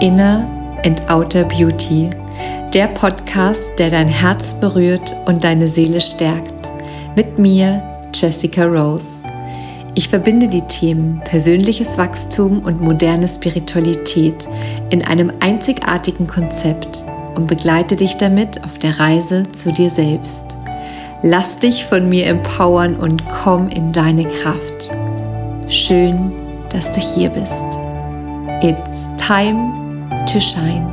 Inner and Outer Beauty, der Podcast, der dein Herz berührt und deine Seele stärkt. Mit mir, Jessica Rose. Ich verbinde die Themen persönliches Wachstum und moderne Spiritualität in einem einzigartigen Konzept und begleite dich damit auf der Reise zu dir selbst. Lass dich von mir empowern und komm in deine Kraft. Schön, dass du hier bist. It's time to shine.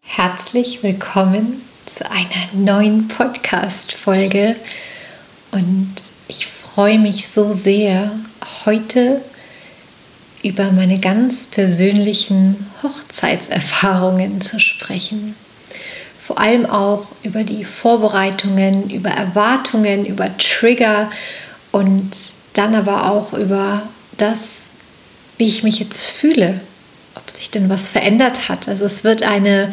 Herzlich willkommen zu einer neuen Podcast-Folge und ich freue mich so sehr, heute über meine ganz persönlichen Hochzeitserfahrungen zu sprechen vor allem auch über die Vorbereitungen, über Erwartungen, über Trigger und dann aber auch über das, wie ich mich jetzt fühle, ob sich denn was verändert hat. Also es wird eine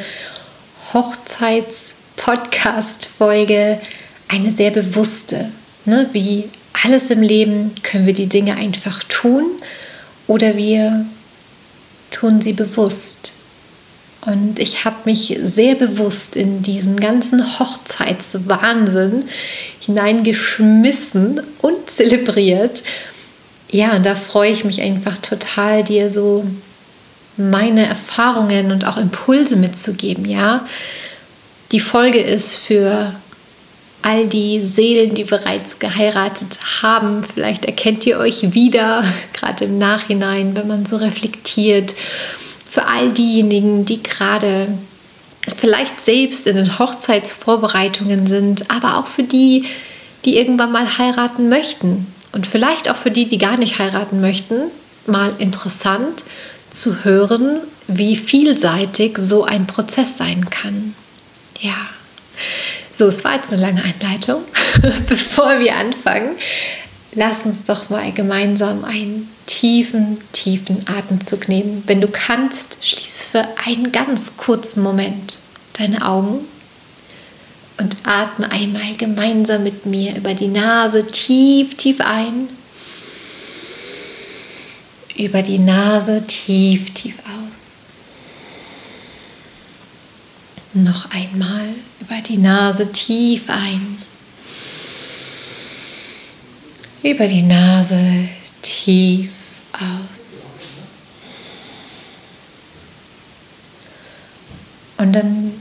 Hochzeits-Podcast-Folge, eine sehr bewusste. Ne? Wie alles im Leben können wir die Dinge einfach tun oder wir tun sie bewusst. Und ich habe mich sehr bewusst in diesen ganzen Hochzeitswahnsinn hineingeschmissen und zelebriert. Ja, und da freue ich mich einfach total, dir so meine Erfahrungen und auch Impulse mitzugeben, ja. Die Folge ist für all die Seelen, die bereits geheiratet haben. Vielleicht erkennt ihr euch wieder, gerade im Nachhinein, wenn man so reflektiert für all diejenigen, die gerade vielleicht selbst in den Hochzeitsvorbereitungen sind, aber auch für die, die irgendwann mal heiraten möchten und vielleicht auch für die, die gar nicht heiraten möchten, mal interessant zu hören, wie vielseitig so ein Prozess sein kann. Ja. So, es war jetzt eine lange Einleitung. Bevor wir anfangen, lass uns doch mal gemeinsam einen tiefen, tiefen Atemzug nehmen. Wenn du kannst, schließ für einen ganz kurzen Moment deine Augen und atme einmal gemeinsam mit mir über die Nase tief, tief ein, über die Nase tief, tief aus. Noch einmal über die Nase tief ein über die Nase tief aus. Und dann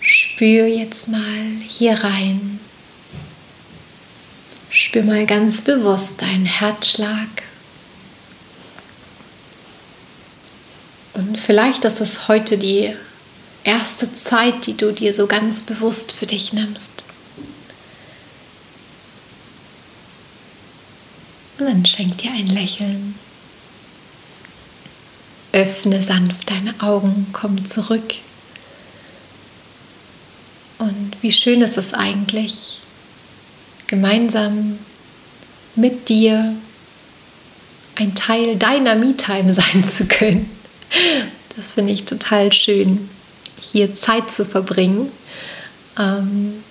spür jetzt mal hier rein. Spür mal ganz bewusst deinen Herzschlag. Und vielleicht ist es heute die erste Zeit, die du dir so ganz bewusst für dich nimmst. Und dann schenk dir ein Lächeln. Öffne sanft deine Augen, komm zurück. Und wie schön ist es eigentlich, gemeinsam mit dir ein Teil deiner Me-Time sein zu können. Das finde ich total schön, hier Zeit zu verbringen. Ähm,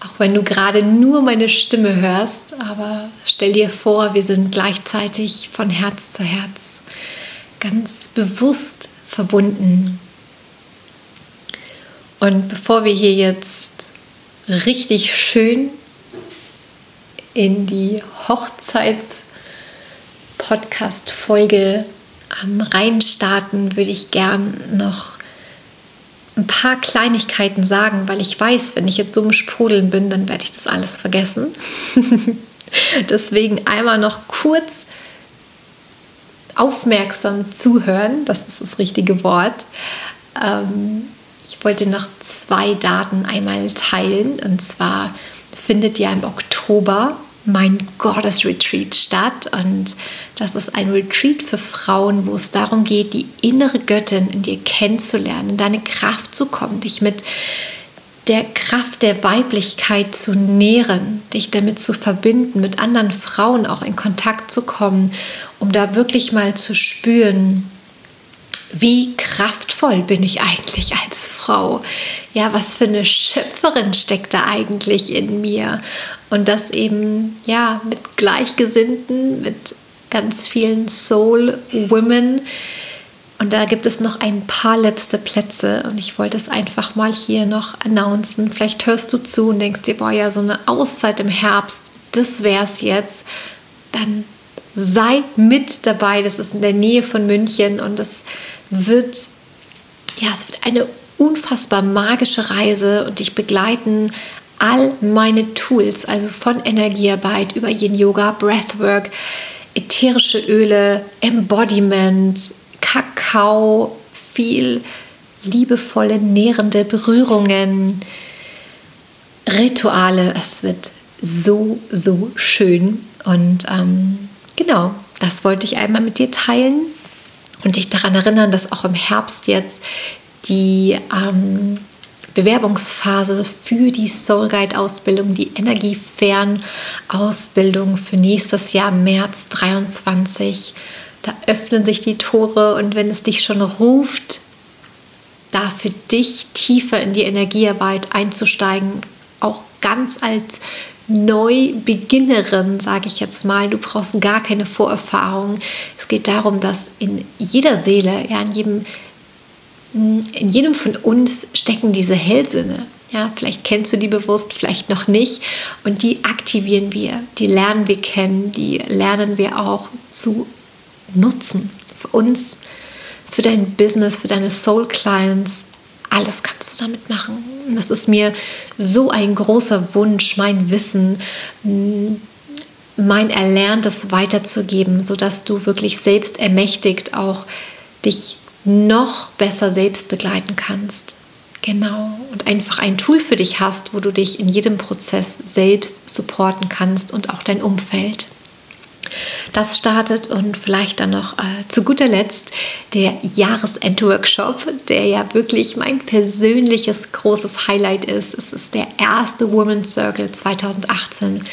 auch wenn du gerade nur meine Stimme hörst, aber stell dir vor, wir sind gleichzeitig von Herz zu Herz ganz bewusst verbunden. Und bevor wir hier jetzt richtig schön in die Hochzeits-Podcast-Folge am Rhein starten, würde ich gern noch ein paar Kleinigkeiten sagen, weil ich weiß, wenn ich jetzt so im Sprudeln bin, dann werde ich das alles vergessen. Deswegen einmal noch kurz aufmerksam zuhören, das ist das richtige Wort. Ähm, ich wollte noch zwei Daten einmal teilen und zwar findet ja im Oktober mein Goddess Retreat statt. Und das ist ein Retreat für Frauen, wo es darum geht, die innere Göttin in dir kennenzulernen, in deine Kraft zu kommen, dich mit der Kraft der Weiblichkeit zu nähren, dich damit zu verbinden, mit anderen Frauen auch in Kontakt zu kommen, um da wirklich mal zu spüren, wie kraftvoll bin ich eigentlich als Frau? Ja, was für eine Schöpferin steckt da eigentlich in mir? Und das eben, ja, mit Gleichgesinnten, mit ganz vielen Soul Women. Und da gibt es noch ein paar letzte Plätze und ich wollte es einfach mal hier noch announcen. Vielleicht hörst du zu und denkst dir, boah, ja, so eine Auszeit im Herbst, das wäre es jetzt. Dann sei mit dabei. Das ist in der Nähe von München und das wird, ja, es wird eine unfassbar magische Reise und dich begleiten all meine Tools, also von Energiearbeit über Yin Yoga, Breathwork, ätherische Öle, Embodiment, Kakao, viel liebevolle, nährende Berührungen, Rituale. Es wird so, so schön. Und ähm, genau, das wollte ich einmal mit dir teilen und dich daran erinnern, dass auch im Herbst jetzt die ähm, Bewerbungsphase für die Soul Guide Ausbildung, die Energiefern-Ausbildung für nächstes Jahr März 23. Da öffnen sich die Tore und wenn es dich schon ruft, da für dich tiefer in die Energiearbeit einzusteigen, auch ganz als Neubeginnerin, sage ich jetzt mal. Du brauchst gar keine Vorerfahrung. Es geht darum, dass in jeder Seele, ja, in jedem, in jedem von uns stecken diese Hellsinne. Ja, vielleicht kennst du die bewusst, vielleicht noch nicht. Und die aktivieren wir, die lernen wir kennen, die lernen wir auch zu nutzen. Für uns, für dein Business, für deine Soul Clients, alles kannst du damit machen. Und das ist mir so ein großer Wunsch, mein Wissen, mein Erlerntes weiterzugeben, sodass du wirklich selbst ermächtigt auch dich noch besser selbst begleiten kannst. Genau. Und einfach ein Tool für dich hast, wo du dich in jedem Prozess selbst supporten kannst und auch dein Umfeld. Das startet und vielleicht dann noch äh, zu guter Letzt der Jahresend-Workshop, der ja wirklich mein persönliches großes Highlight ist. Es ist der erste Women's Circle 2018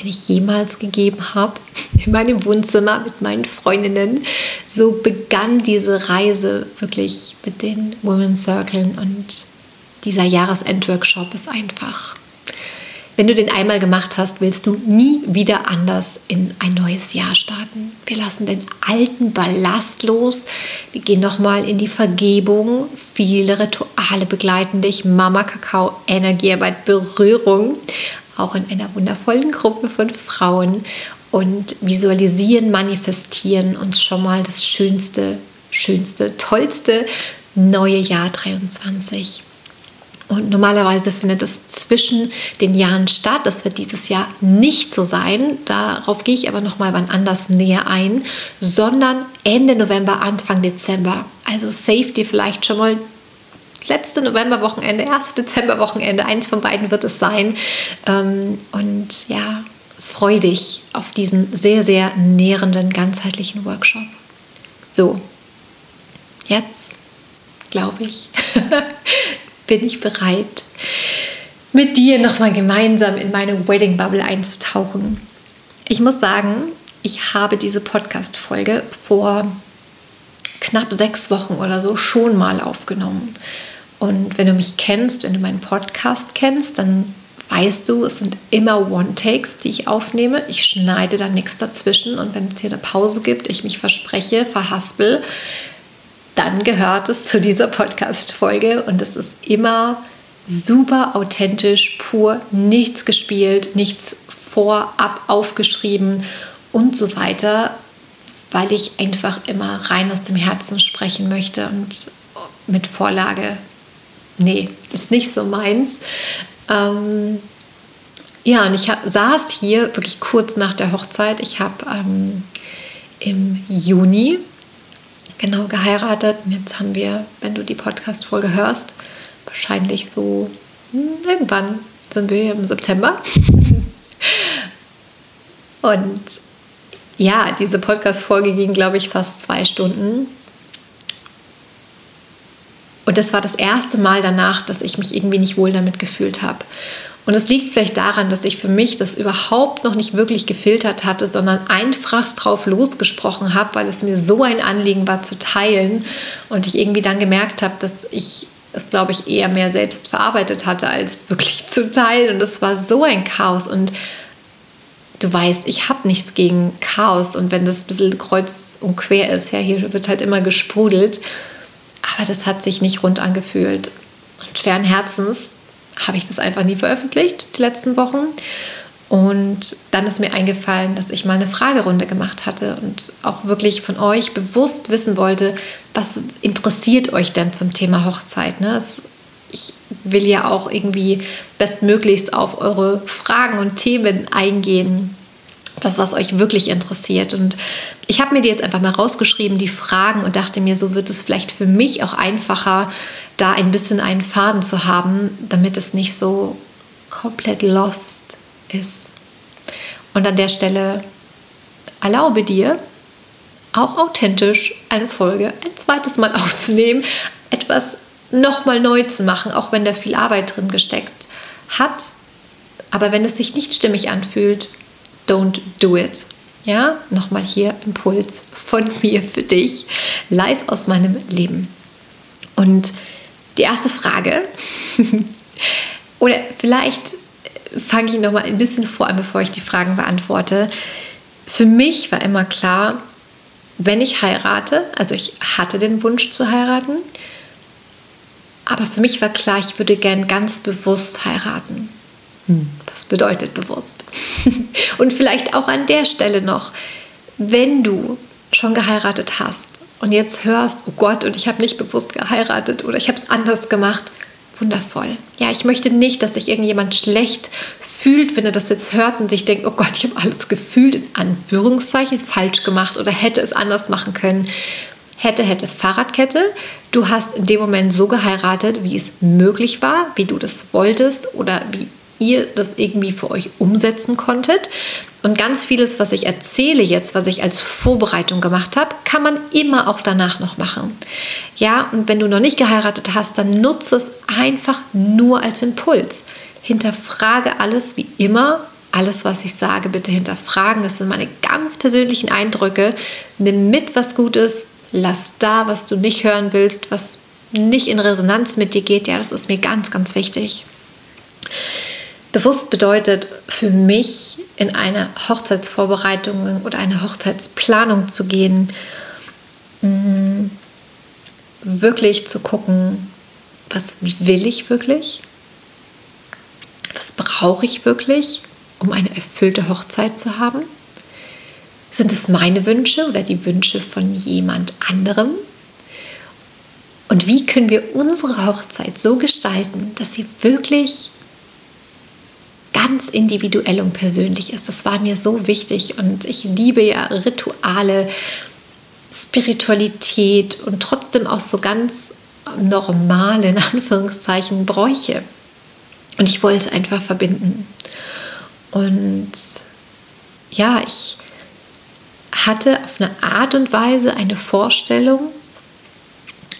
den ich jemals gegeben habe, in meinem Wohnzimmer mit meinen Freundinnen. So begann diese Reise wirklich mit den Women's Circles und dieser Jahresend-Workshop ist einfach wenn du den einmal gemacht hast, willst du nie wieder anders in ein neues Jahr starten. Wir lassen den alten Ballast los. Wir gehen nochmal in die Vergebung. Viele Rituale begleiten dich. Mama Kakao, Energiearbeit, Berührung. Auch in einer wundervollen Gruppe von Frauen. Und visualisieren, manifestieren uns schon mal das schönste, schönste, tollste neue Jahr 23. Und normalerweise findet es zwischen den Jahren statt. Das wird dieses Jahr nicht so sein. Darauf gehe ich aber noch mal wann anders näher ein, sondern Ende November, Anfang Dezember. Also save dir vielleicht schon mal letzte Novemberwochenende, erste Dezemberwochenende. Eins von beiden wird es sein. Ähm, und ja, freu dich auf diesen sehr, sehr nährenden, ganzheitlichen Workshop. So, jetzt glaube ich. bin ich bereit, mit dir nochmal gemeinsam in meine Wedding Bubble einzutauchen. Ich muss sagen, ich habe diese Podcast-Folge vor knapp sechs Wochen oder so schon mal aufgenommen. Und wenn du mich kennst, wenn du meinen Podcast kennst, dann weißt du, es sind immer One-Takes, die ich aufnehme. Ich schneide da nichts dazwischen und wenn es hier eine Pause gibt, ich mich verspreche, verhaspel, dann gehört es zu dieser Podcast-Folge und es ist immer super authentisch, pur, nichts gespielt, nichts vorab aufgeschrieben und so weiter, weil ich einfach immer rein aus dem Herzen sprechen möchte und mit Vorlage, nee, ist nicht so meins. Ähm, ja, und ich saß hier wirklich kurz nach der Hochzeit. Ich habe ähm, im Juni genau geheiratet. Und jetzt haben wir, wenn du die Podcast-Folge hörst, wahrscheinlich so hm, irgendwann sind wir im September. Und ja, diese Podcast-Folge ging, glaube ich, fast zwei Stunden. Und das war das erste Mal danach, dass ich mich irgendwie nicht wohl damit gefühlt habe. Und es liegt vielleicht daran, dass ich für mich das überhaupt noch nicht wirklich gefiltert hatte, sondern einfach drauf losgesprochen habe, weil es mir so ein Anliegen war zu teilen und ich irgendwie dann gemerkt habe, dass ich es, glaube ich, eher mehr selbst verarbeitet hatte, als wirklich zu teilen. Und es war so ein Chaos. Und du weißt, ich habe nichts gegen Chaos. Und wenn das ein bisschen kreuz und quer ist, ja, hier wird halt immer gesprudelt. Aber das hat sich nicht rund angefühlt. Und schweren Herzens habe ich das einfach nie veröffentlicht, die letzten Wochen. Und dann ist mir eingefallen, dass ich mal eine Fragerunde gemacht hatte und auch wirklich von euch bewusst wissen wollte, was interessiert euch denn zum Thema Hochzeit? Ne? ich will ja auch irgendwie bestmöglichst auf eure Fragen und Themen eingehen. Das, was euch wirklich interessiert. Und ich habe mir die jetzt einfach mal rausgeschrieben, die Fragen, und dachte mir, so wird es vielleicht für mich auch einfacher, da ein bisschen einen Faden zu haben, damit es nicht so komplett lost ist. Und an der Stelle erlaube dir, auch authentisch eine Folge ein zweites Mal aufzunehmen, etwas nochmal neu zu machen, auch wenn da viel Arbeit drin gesteckt hat. Aber wenn es sich nicht stimmig anfühlt, don't do it. Ja, nochmal hier Impuls von mir für dich, live aus meinem Leben. Und die erste Frage, oder vielleicht fange ich nochmal ein bisschen vor an, bevor ich die Fragen beantworte. Für mich war immer klar, wenn ich heirate, also ich hatte den Wunsch zu heiraten, aber für mich war klar, ich würde gern ganz bewusst heiraten. Hm. Das bedeutet bewusst. und vielleicht auch an der Stelle noch, wenn du schon geheiratet hast und jetzt hörst, oh Gott, und ich habe nicht bewusst geheiratet oder ich habe es anders gemacht, wundervoll. Ja, ich möchte nicht, dass sich irgendjemand schlecht fühlt, wenn er das jetzt hört und sich denkt, oh Gott, ich habe alles gefühlt, in Anführungszeichen, falsch gemacht oder hätte es anders machen können. Hätte, hätte Fahrradkette. Du hast in dem Moment so geheiratet, wie es möglich war, wie du das wolltest oder wie ihr das irgendwie für euch umsetzen konntet. Und ganz vieles, was ich erzähle jetzt, was ich als Vorbereitung gemacht habe, kann man immer auch danach noch machen. Ja, und wenn du noch nicht geheiratet hast, dann nutze es einfach nur als Impuls. Hinterfrage alles wie immer. Alles, was ich sage, bitte hinterfragen. Das sind meine ganz persönlichen Eindrücke. Nimm mit, was gut ist. Lass da, was du nicht hören willst, was nicht in Resonanz mit dir geht. Ja, das ist mir ganz, ganz wichtig. Bewusst bedeutet für mich, in eine Hochzeitsvorbereitung oder eine Hochzeitsplanung zu gehen, mm, wirklich zu gucken, was will ich wirklich? Was brauche ich wirklich, um eine erfüllte Hochzeit zu haben? Sind es meine Wünsche oder die Wünsche von jemand anderem? Und wie können wir unsere Hochzeit so gestalten, dass sie wirklich ganz individuell und persönlich ist. Das war mir so wichtig und ich liebe ja Rituale, Spiritualität und trotzdem auch so ganz normale, in Anführungszeichen, Bräuche. Und ich wollte es einfach verbinden. Und ja, ich hatte auf eine Art und Weise eine Vorstellung,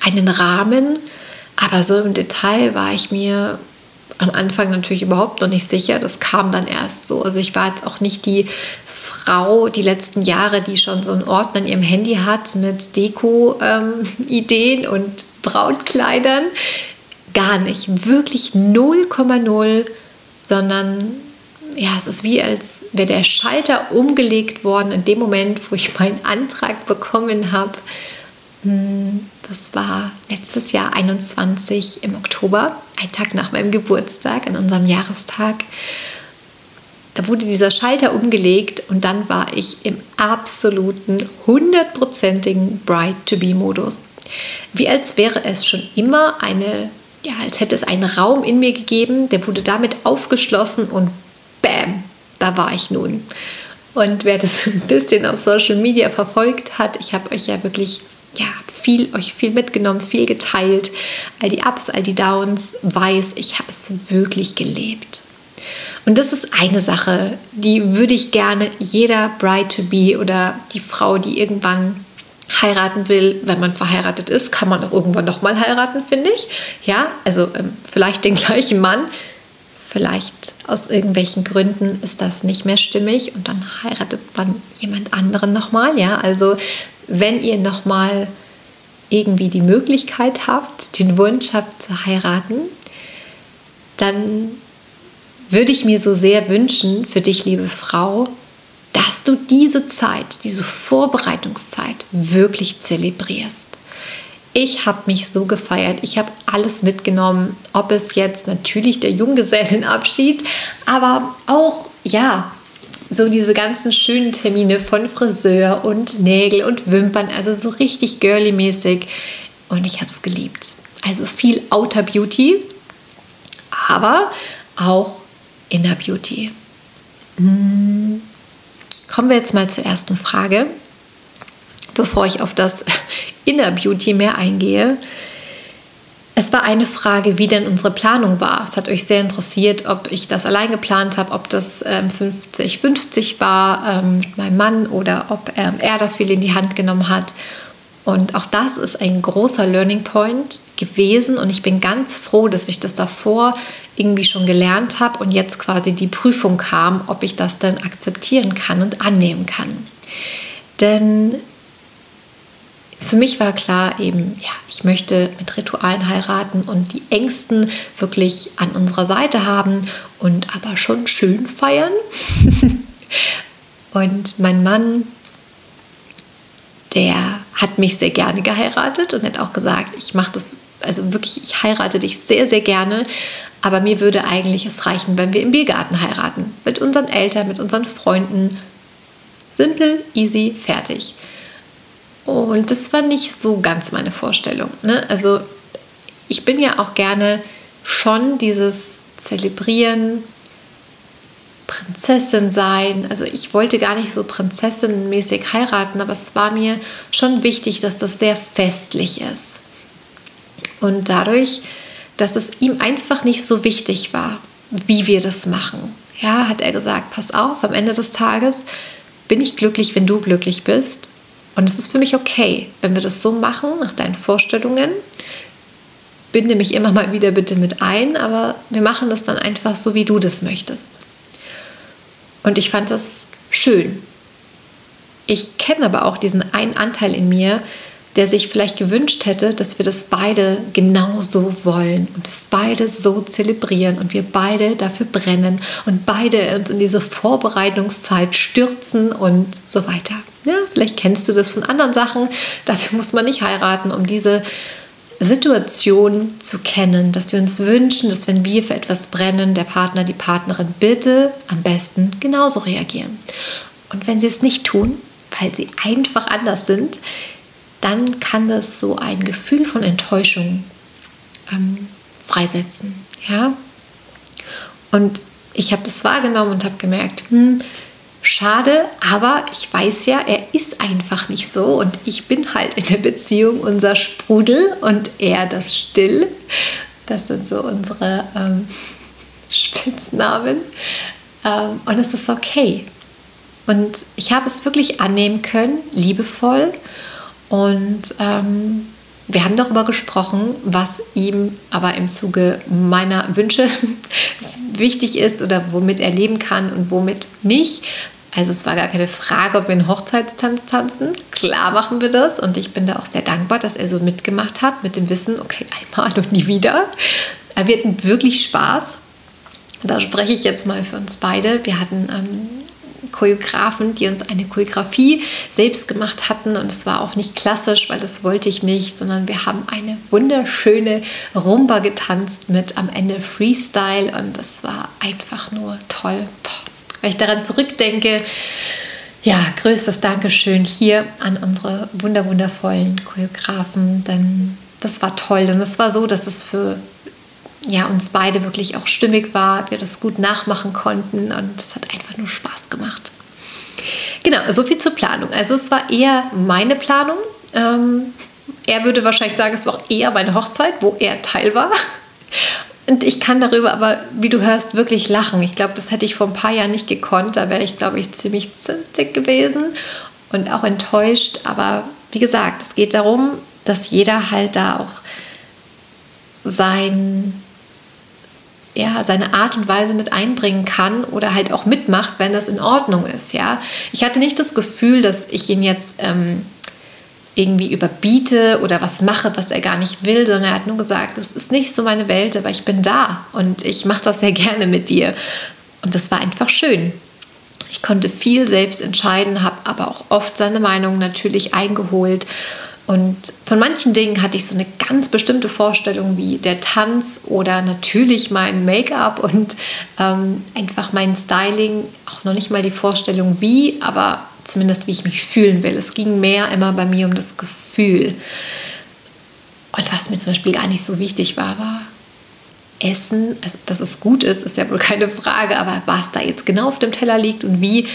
einen Rahmen, aber so im Detail war ich mir am Anfang natürlich überhaupt noch nicht sicher. Das kam dann erst so. Also ich war jetzt auch nicht die Frau die letzten Jahre, die schon so einen Ordner in ihrem Handy hat mit Deko-Ideen ähm, und Brautkleidern. Gar nicht. Wirklich 0,0, sondern ja, es ist wie, als wäre der Schalter umgelegt worden in dem Moment, wo ich meinen Antrag bekommen habe. Hm, das war letztes Jahr 21 im Oktober, ein Tag nach meinem Geburtstag, an unserem Jahrestag. Da wurde dieser Schalter umgelegt und dann war ich im absoluten, hundertprozentigen Bride-to-be-Modus. Wie als wäre es schon immer eine, ja, als hätte es einen Raum in mir gegeben, der wurde damit aufgeschlossen und bam, da war ich nun. Und wer das ein bisschen auf Social Media verfolgt hat, ich habe euch ja wirklich ja, viel, euch viel mitgenommen, viel geteilt, all die Ups, all die Downs, weiß, ich habe es wirklich gelebt. Und das ist eine Sache, die würde ich gerne jeder Bride-to-be oder die Frau, die irgendwann heiraten will, wenn man verheiratet ist, kann man auch irgendwann nochmal heiraten, finde ich. Ja, also ähm, vielleicht den gleichen Mann, vielleicht aus irgendwelchen Gründen ist das nicht mehr stimmig und dann heiratet man jemand anderen nochmal. Ja, also wenn ihr nochmal irgendwie die Möglichkeit habt, den Wunsch habt zu heiraten, dann würde ich mir so sehr wünschen für dich, liebe Frau, dass du diese Zeit, diese Vorbereitungszeit wirklich zelebrierst. Ich habe mich so gefeiert, ich habe alles mitgenommen, ob es jetzt natürlich der Junggesellenabschied, aber auch ja, so diese ganzen schönen Termine von Friseur und Nägel und Wimpern, also so richtig girly-mäßig. Und ich habe es geliebt. Also viel Outer Beauty, aber auch Inner Beauty. Hm. Kommen wir jetzt mal zur ersten Frage, bevor ich auf das Inner Beauty mehr eingehe. Es war eine Frage, wie denn unsere Planung war. Es hat euch sehr interessiert, ob ich das allein geplant habe, ob das 50-50 ähm, war ähm, mit meinem Mann oder ob ähm, er da viel in die Hand genommen hat. Und auch das ist ein großer Learning Point gewesen und ich bin ganz froh, dass ich das davor irgendwie schon gelernt habe und jetzt quasi die Prüfung kam, ob ich das dann akzeptieren kann und annehmen kann. Denn für mich war klar eben, ja, ich möchte mit Ritualen heiraten und die Ängsten wirklich an unserer Seite haben und aber schon schön feiern. und mein Mann, der hat mich sehr gerne geheiratet und hat auch gesagt, ich mache das, also wirklich, ich heirate dich sehr, sehr gerne. Aber mir würde eigentlich es reichen, wenn wir im Biergarten heiraten. Mit unseren Eltern, mit unseren Freunden. Simpel, easy, fertig. Und das war nicht so ganz meine Vorstellung. Ne? Also ich bin ja auch gerne schon dieses Zelebrieren, Prinzessin sein. Also ich wollte gar nicht so prinzessinmäßig heiraten, aber es war mir schon wichtig, dass das sehr festlich ist. Und dadurch, dass es ihm einfach nicht so wichtig war, wie wir das machen, ja, hat er gesagt, pass auf, am Ende des Tages bin ich glücklich, wenn du glücklich bist. Und es ist für mich okay, wenn wir das so machen, nach deinen Vorstellungen. Binde mich immer mal wieder bitte mit ein, aber wir machen das dann einfach so, wie du das möchtest. Und ich fand das schön. Ich kenne aber auch diesen einen Anteil in mir, der sich vielleicht gewünscht hätte, dass wir das beide genauso wollen und das beide so zelebrieren und wir beide dafür brennen und beide uns in diese Vorbereitungszeit stürzen und so weiter. Ja, vielleicht kennst du das von anderen Sachen. Dafür muss man nicht heiraten, um diese Situation zu kennen, dass wir uns wünschen, dass wenn wir für etwas brennen, der Partner, die Partnerin bitte am besten genauso reagieren. Und wenn sie es nicht tun, weil sie einfach anders sind, dann kann das so ein Gefühl von Enttäuschung ähm, freisetzen. Ja? Und ich habe das wahrgenommen und habe gemerkt, hm, Schade, aber ich weiß ja, er ist einfach nicht so und ich bin halt in der Beziehung unser Sprudel und er das Still. Das sind so unsere ähm, Spitznamen. Ähm, und es ist okay. Und ich habe es wirklich annehmen können, liebevoll. Und ähm, wir haben darüber gesprochen, was ihm aber im Zuge meiner Wünsche wichtig ist oder womit er leben kann und womit nicht. Also es war gar keine Frage, ob wir einen Hochzeitstanz tanzen. Klar machen wir das und ich bin da auch sehr dankbar, dass er so mitgemacht hat mit dem Wissen, okay, einmal und nie wieder. Wir hatten wirklich Spaß. Da spreche ich jetzt mal für uns beide. Wir hatten ähm, Choreografen, die uns eine Choreografie selbst gemacht hatten. Und es war auch nicht klassisch, weil das wollte ich nicht, sondern wir haben eine wunderschöne Rumba getanzt mit am Ende Freestyle. Und das war einfach nur toll. Boah. Wenn ich daran zurückdenke, ja, größtes Dankeschön hier an unsere wunderwundervollen Choreografen. Denn das war toll. Und es war so, dass es für ja, uns beide wirklich auch stimmig war, wir das gut nachmachen konnten und es hat einfach nur Spaß gemacht. Genau, so viel zur Planung. Also es war eher meine Planung. Ähm, er würde wahrscheinlich sagen, es war auch eher meine Hochzeit, wo er Teil war. Und ich kann darüber aber, wie du hörst, wirklich lachen. Ich glaube, das hätte ich vor ein paar Jahren nicht gekonnt. Da wäre ich, glaube ich, ziemlich zündig gewesen und auch enttäuscht. Aber wie gesagt, es geht darum, dass jeder halt da auch sein ja, seine Art und Weise mit einbringen kann oder halt auch mitmacht, wenn das in Ordnung ist. Ja? Ich hatte nicht das Gefühl, dass ich ihn jetzt ähm, irgendwie überbiete oder was mache, was er gar nicht will, sondern er hat nur gesagt, es ist nicht so meine Welt, aber ich bin da und ich mache das sehr gerne mit dir. Und das war einfach schön. Ich konnte viel selbst entscheiden, habe aber auch oft seine Meinung natürlich eingeholt und von manchen Dingen hatte ich so eine ganz bestimmte Vorstellung wie der Tanz oder natürlich mein Make-up und ähm, einfach mein Styling. Auch noch nicht mal die Vorstellung wie, aber zumindest wie ich mich fühlen will. Es ging mehr immer bei mir um das Gefühl. Und was mir zum Beispiel gar nicht so wichtig war, war Essen. Also, dass es gut ist, ist ja wohl keine Frage, aber was da jetzt genau auf dem Teller liegt und wie.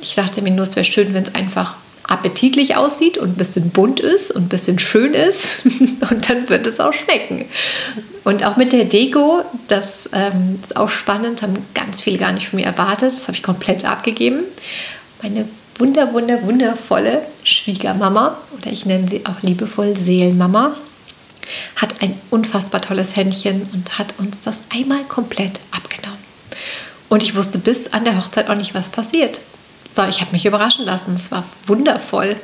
Ich dachte mir nur, es wäre schön, wenn es einfach appetitlich aussieht und ein bisschen bunt ist und ein bisschen schön ist und dann wird es auch schmecken. Und auch mit der Deko, das ähm, ist auch spannend, haben ganz viele gar nicht von mir erwartet. Das habe ich komplett abgegeben. Meine wunder, wunder, wundervolle Schwiegermama, oder ich nenne sie auch liebevoll Seelenmama, hat ein unfassbar tolles Händchen und hat uns das einmal komplett abgenommen. Und ich wusste bis an der Hochzeit auch nicht, was passiert. So, ich habe mich überraschen lassen. Es war wundervoll.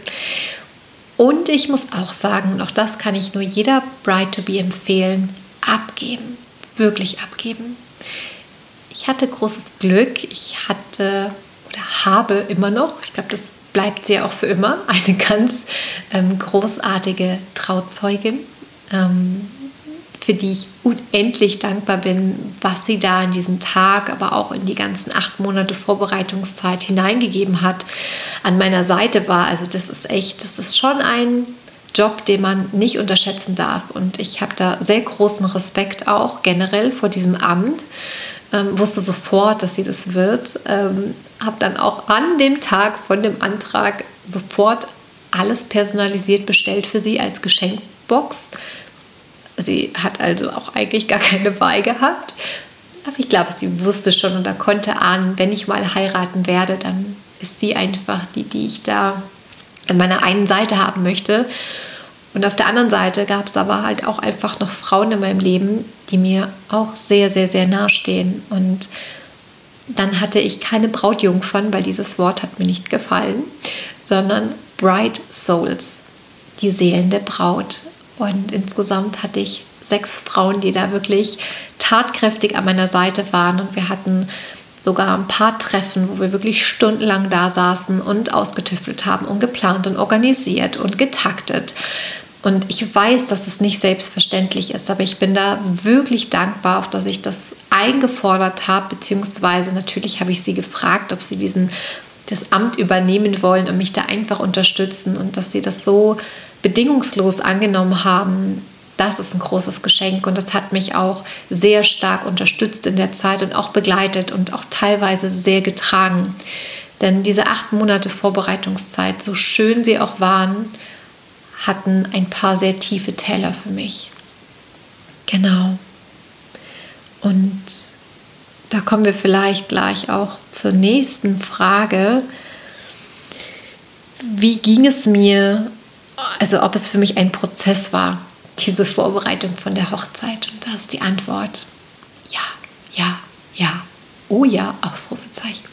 Und ich muss auch sagen, und auch das kann ich nur jeder Bride-to-be empfehlen, abgeben. Wirklich abgeben. Ich hatte großes Glück. Ich hatte oder habe immer noch, ich glaube, das bleibt sie auch für immer, eine ganz ähm, großartige Trauzeugin. Ähm, für die ich unendlich dankbar bin, was sie da in diesem Tag, aber auch in die ganzen acht Monate Vorbereitungszeit hineingegeben hat, an meiner Seite war. Also das ist echt, das ist schon ein Job, den man nicht unterschätzen darf. Und ich habe da sehr großen Respekt auch generell vor diesem Amt. Ähm, wusste sofort, dass sie das wird. Ähm, habe dann auch an dem Tag von dem Antrag sofort alles personalisiert bestellt für sie als Geschenkbox Sie hat also auch eigentlich gar keine Wahl gehabt. Aber ich glaube, sie wusste schon oder konnte ahnen, wenn ich mal heiraten werde, dann ist sie einfach die, die ich da an meiner einen Seite haben möchte. Und auf der anderen Seite gab es aber halt auch einfach noch Frauen in meinem Leben, die mir auch sehr, sehr, sehr nahestehen. Und dann hatte ich keine Brautjungfern, weil dieses Wort hat mir nicht gefallen, sondern Bright Souls, die Seelen der Braut. Und insgesamt hatte ich sechs Frauen, die da wirklich tatkräftig an meiner Seite waren. Und wir hatten sogar ein paar Treffen, wo wir wirklich stundenlang da saßen und ausgetüftelt haben und geplant und organisiert und getaktet. Und ich weiß, dass es nicht selbstverständlich ist, aber ich bin da wirklich dankbar, auf dass ich das eingefordert habe, beziehungsweise natürlich habe ich sie gefragt, ob sie diesen das Amt übernehmen wollen und mich da einfach unterstützen und dass sie das so bedingungslos angenommen haben, das ist ein großes Geschenk und das hat mich auch sehr stark unterstützt in der Zeit und auch begleitet und auch teilweise sehr getragen. Denn diese acht Monate Vorbereitungszeit, so schön sie auch waren, hatten ein paar sehr tiefe Täler für mich. Genau. Und da kommen wir vielleicht gleich auch zur nächsten Frage. Wie ging es mir also ob es für mich ein Prozess war, diese Vorbereitung von der Hochzeit. Und da ist die Antwort, ja, ja, ja, oh ja, Ausrufezeichen.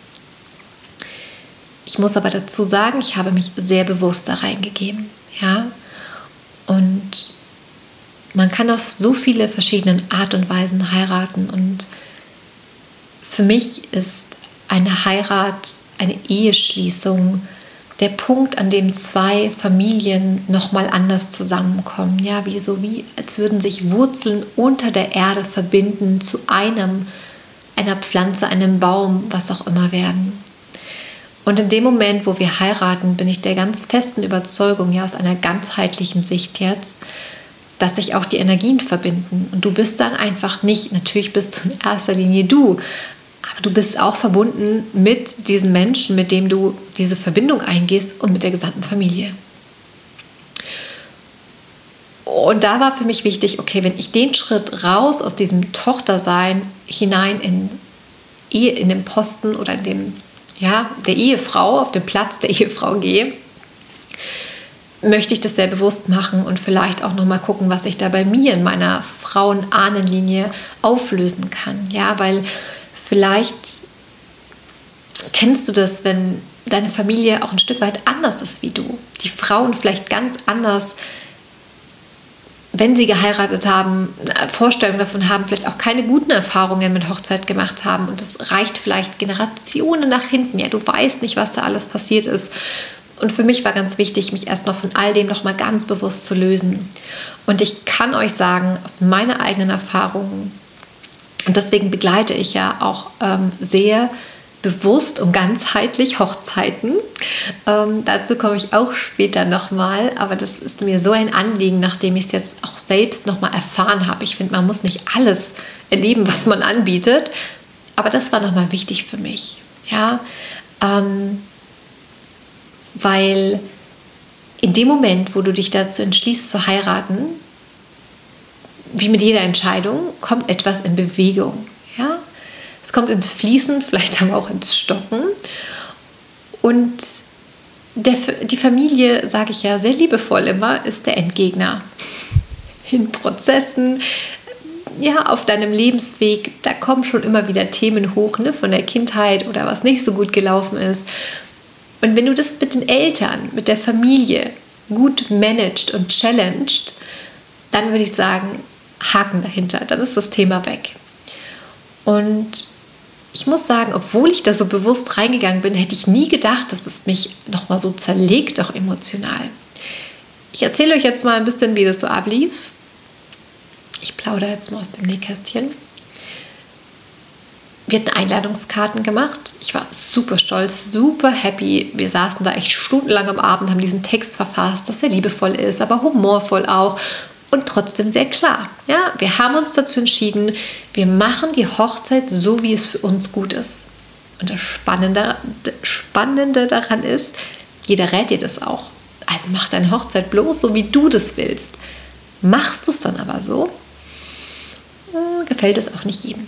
Ich muss aber dazu sagen, ich habe mich sehr bewusst da reingegeben, ja. Und man kann auf so viele verschiedene Art und Weisen heiraten und für mich ist eine Heirat, eine Eheschließung der Punkt, an dem zwei Familien nochmal anders zusammenkommen. Ja, wie so wie, als würden sich Wurzeln unter der Erde verbinden zu einem, einer Pflanze, einem Baum, was auch immer werden. Und in dem Moment, wo wir heiraten, bin ich der ganz festen Überzeugung, ja, aus einer ganzheitlichen Sicht jetzt, dass sich auch die Energien verbinden. Und du bist dann einfach nicht, natürlich bist du in erster Linie du, aber du bist auch verbunden mit diesen Menschen, mit dem du diese Verbindung eingehst und mit der gesamten Familie. Und da war für mich wichtig, okay, wenn ich den Schritt raus aus diesem Tochtersein hinein in, in den Posten oder in dem, ja, der Ehefrau, auf den Platz der Ehefrau gehe, möchte ich das sehr bewusst machen und vielleicht auch noch mal gucken, was sich da bei mir in meiner Frauenahnenlinie auflösen kann. Ja, weil vielleicht kennst du das, wenn deine Familie auch ein Stück weit anders ist wie du. Die Frauen vielleicht ganz anders wenn sie geheiratet haben, Vorstellungen davon haben, vielleicht auch keine guten Erfahrungen mit Hochzeit gemacht haben und es reicht vielleicht Generationen nach hinten. Ja, du weißt nicht, was da alles passiert ist. Und für mich war ganz wichtig, mich erstmal von all dem nochmal ganz bewusst zu lösen. Und ich kann euch sagen, aus meiner eigenen Erfahrung, und deswegen begleite ich ja auch ähm, sehr bewusst und ganzheitlich Hochzeiten. Ähm, dazu komme ich auch später nochmal, aber das ist mir so ein Anliegen, nachdem ich es jetzt auch selbst nochmal erfahren habe. Ich finde, man muss nicht alles erleben, was man anbietet, aber das war nochmal wichtig für mich. Ja, ähm, weil in dem Moment, wo du dich dazu entschließt zu heiraten, wie mit jeder Entscheidung, kommt etwas in Bewegung. Es kommt ins Fließen, vielleicht aber auch ins Stocken. Und der, die Familie, sage ich ja sehr liebevoll immer, ist der Endgegner. In Prozessen, ja, auf deinem Lebensweg, da kommen schon immer wieder Themen hoch, ne, von der Kindheit oder was nicht so gut gelaufen ist. Und wenn du das mit den Eltern, mit der Familie gut managed und challenged, dann würde ich sagen, Haken dahinter, dann ist das Thema weg. Und ich muss sagen, obwohl ich da so bewusst reingegangen bin, hätte ich nie gedacht, dass es mich nochmal so zerlegt, auch emotional. Ich erzähle euch jetzt mal ein bisschen, wie das so ablief. Ich plaudere jetzt mal aus dem Nähkästchen. Wir hatten Einladungskarten gemacht. Ich war super stolz, super happy. Wir saßen da echt stundenlang am Abend, haben diesen Text verfasst, dass er liebevoll ist, aber humorvoll auch und trotzdem sehr klar. Ja, wir haben uns dazu entschieden, wir machen die Hochzeit so, wie es für uns gut ist. Und das Spannende, Spannende daran ist, jeder rät dir das auch. Also mach deine Hochzeit bloß so, wie du das willst. Machst du es dann aber so, hm, gefällt es auch nicht jedem.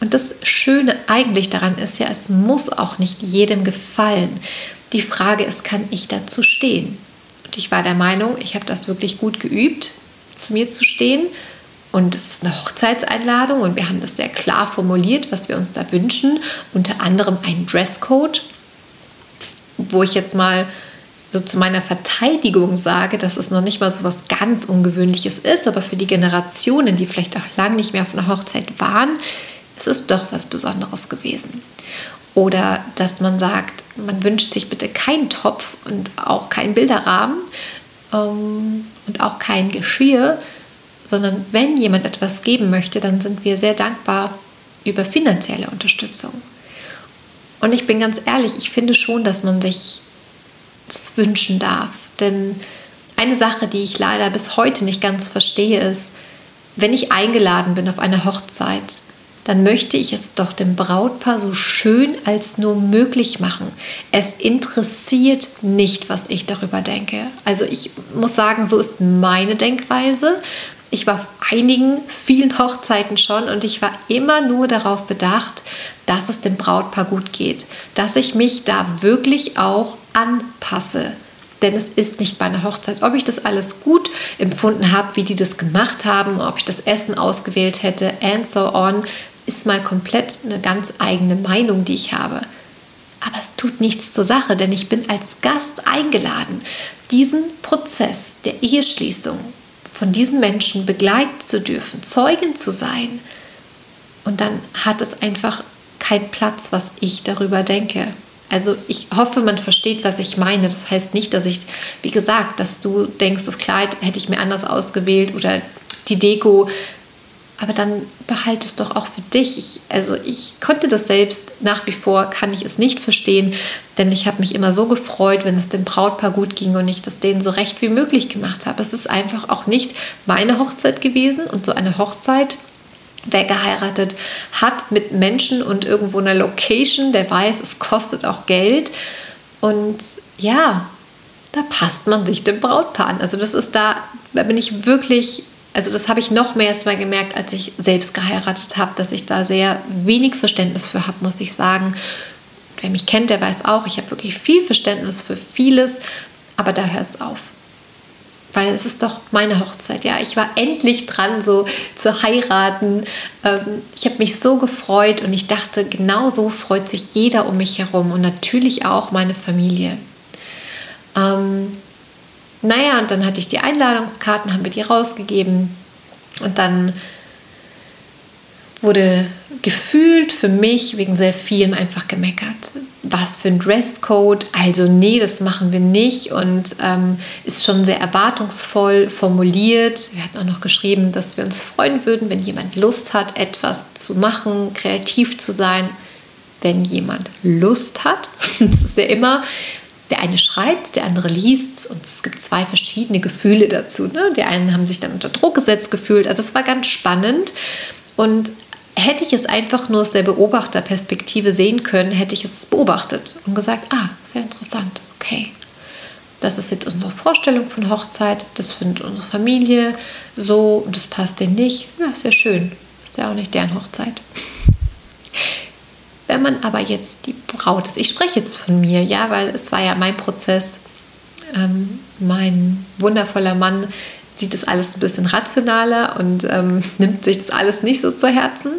Und das Schöne eigentlich daran ist ja, es muss auch nicht jedem gefallen. Die Frage ist, kann ich dazu stehen? Und ich war der Meinung, ich habe das wirklich gut geübt zu mir zu stehen. Und es ist eine Hochzeitseinladung und wir haben das sehr klar formuliert, was wir uns da wünschen. Unter anderem einen Dresscode, wo ich jetzt mal so zu meiner Verteidigung sage, dass es noch nicht mal so was ganz Ungewöhnliches ist, aber für die Generationen, die vielleicht auch lange nicht mehr auf einer Hochzeit waren, es ist doch was Besonderes gewesen. Oder dass man sagt, man wünscht sich bitte keinen Topf und auch keinen Bilderrahmen, ähm, und auch kein Geschirr, sondern wenn jemand etwas geben möchte, dann sind wir sehr dankbar über finanzielle Unterstützung. Und ich bin ganz ehrlich, ich finde schon, dass man sich das wünschen darf. Denn eine Sache, die ich leider bis heute nicht ganz verstehe, ist, wenn ich eingeladen bin auf eine Hochzeit, dann möchte ich es doch dem Brautpaar so schön als nur möglich machen. Es interessiert nicht, was ich darüber denke. Also ich muss sagen, so ist meine Denkweise. Ich war auf einigen, vielen Hochzeiten schon und ich war immer nur darauf bedacht, dass es dem Brautpaar gut geht, dass ich mich da wirklich auch anpasse. Denn es ist nicht meine Hochzeit. Ob ich das alles gut empfunden habe, wie die das gemacht haben, ob ich das Essen ausgewählt hätte, and so on, ist mal komplett eine ganz eigene Meinung, die ich habe. Aber es tut nichts zur Sache, denn ich bin als Gast eingeladen, diesen Prozess der Eheschließung von diesen Menschen begleiten zu dürfen, Zeugen zu sein. Und dann hat es einfach keinen Platz, was ich darüber denke. Also ich hoffe, man versteht, was ich meine. Das heißt nicht, dass ich, wie gesagt, dass du denkst, das Kleid hätte ich mir anders ausgewählt oder die Deko aber dann behalte es doch auch für dich. Ich, also ich konnte das selbst, nach wie vor kann ich es nicht verstehen, denn ich habe mich immer so gefreut, wenn es dem Brautpaar gut ging und ich das denen so recht wie möglich gemacht habe. Es ist einfach auch nicht meine Hochzeit gewesen und so eine Hochzeit, wer geheiratet hat mit Menschen und irgendwo einer Location, der weiß, es kostet auch Geld und ja, da passt man sich dem Brautpaar an. Also das ist da, da bin ich wirklich also das habe ich noch mehr erst mal gemerkt, als ich selbst geheiratet habe, dass ich da sehr wenig Verständnis für habe, muss ich sagen. Wer mich kennt, der weiß auch, ich habe wirklich viel Verständnis für vieles, aber da hört es auf. weil es ist doch meine Hochzeit. Ja, ich war endlich dran, so zu heiraten. Ähm, ich habe mich so gefreut und ich dachte, genau so freut sich jeder um mich herum und natürlich auch meine Familie. Ähm, naja, und dann hatte ich die Einladungskarten, haben wir die rausgegeben und dann wurde gefühlt für mich wegen sehr vielem einfach gemeckert. Was für ein Dresscode? Also nee, das machen wir nicht und ähm, ist schon sehr erwartungsvoll formuliert. Wir hatten auch noch geschrieben, dass wir uns freuen würden, wenn jemand Lust hat, etwas zu machen, kreativ zu sein. Wenn jemand Lust hat, das ist ja immer, der eine schreibt, der andere liest und es gibt zwei verschiedene Gefühle dazu. Ne? Die einen haben sich dann unter Druck gesetzt gefühlt. Also es war ganz spannend und hätte ich es einfach nur aus der Beobachterperspektive sehen können, hätte ich es beobachtet und gesagt, ah, sehr interessant, okay. Das ist jetzt unsere Vorstellung von Hochzeit, das findet unsere Familie so und das passt denen nicht. Ja, sehr schön. Ist ja auch nicht deren Hochzeit. Wenn man aber jetzt die Braut ist, ich spreche jetzt von mir, ja, weil es war ja mein Prozess. Ähm, mein wundervoller Mann sieht das alles ein bisschen rationaler und ähm, nimmt sich das alles nicht so zu Herzen.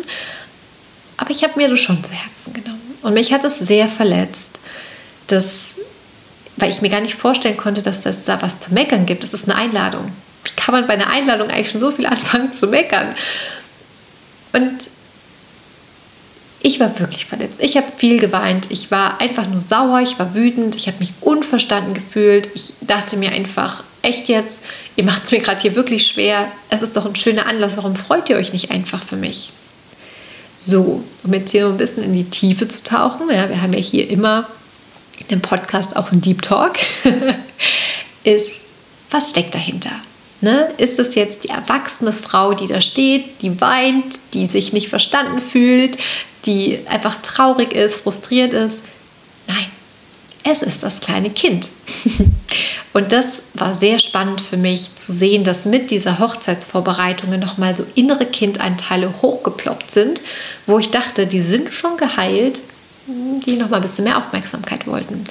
Aber ich habe mir das schon zu Herzen genommen. Und mich hat es sehr verletzt, dass, weil ich mir gar nicht vorstellen konnte, dass das da was zu meckern gibt. Das ist eine Einladung. Wie kann man bei einer Einladung eigentlich schon so viel anfangen zu meckern? Und ich war wirklich verletzt. Ich habe viel geweint. Ich war einfach nur sauer. Ich war wütend. Ich habe mich unverstanden gefühlt. Ich dachte mir einfach, echt jetzt, ihr macht es mir gerade hier wirklich schwer. Es ist doch ein schöner Anlass. Warum freut ihr euch nicht einfach für mich? So, um jetzt hier ein bisschen in die Tiefe zu tauchen. Ja, wir haben ja hier immer in dem Podcast auch einen Deep Talk. ist, was steckt dahinter? Ne? Ist es jetzt die erwachsene Frau, die da steht, die weint, die sich nicht verstanden fühlt, die einfach traurig ist, frustriert ist. Nein, es ist das kleine Kind. Und das war sehr spannend für mich zu sehen, dass mit dieser Hochzeitsvorbereitungen nochmal so innere Kindeinteile hochgeploppt sind, wo ich dachte, die sind schon geheilt, die nochmal ein bisschen mehr Aufmerksamkeit wollten.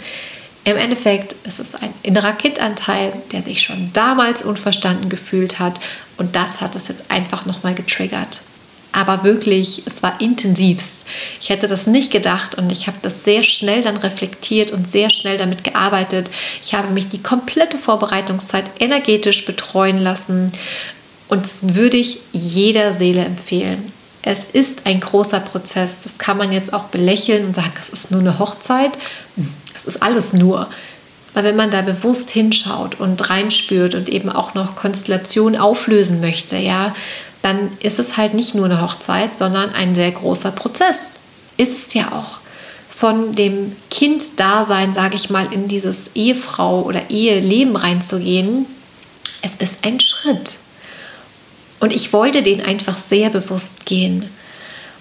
Im Endeffekt ist es ein innerer Kindanteil, der sich schon damals unverstanden gefühlt hat und das hat es jetzt einfach nochmal getriggert aber wirklich, es war intensivst. Ich hätte das nicht gedacht und ich habe das sehr schnell dann reflektiert und sehr schnell damit gearbeitet. Ich habe mich die komplette Vorbereitungszeit energetisch betreuen lassen und das würde ich jeder Seele empfehlen. Es ist ein großer Prozess. Das kann man jetzt auch belächeln und sagen, das ist nur eine Hochzeit. Das ist alles nur. Aber wenn man da bewusst hinschaut und reinspürt und eben auch noch Konstellationen auflösen möchte, ja, dann ist es halt nicht nur eine Hochzeit, sondern ein sehr großer Prozess. Ist es ja auch. Von dem Kind-Dasein, sage ich mal, in dieses Ehefrau- oder Eheleben reinzugehen, es ist ein Schritt. Und ich wollte den einfach sehr bewusst gehen.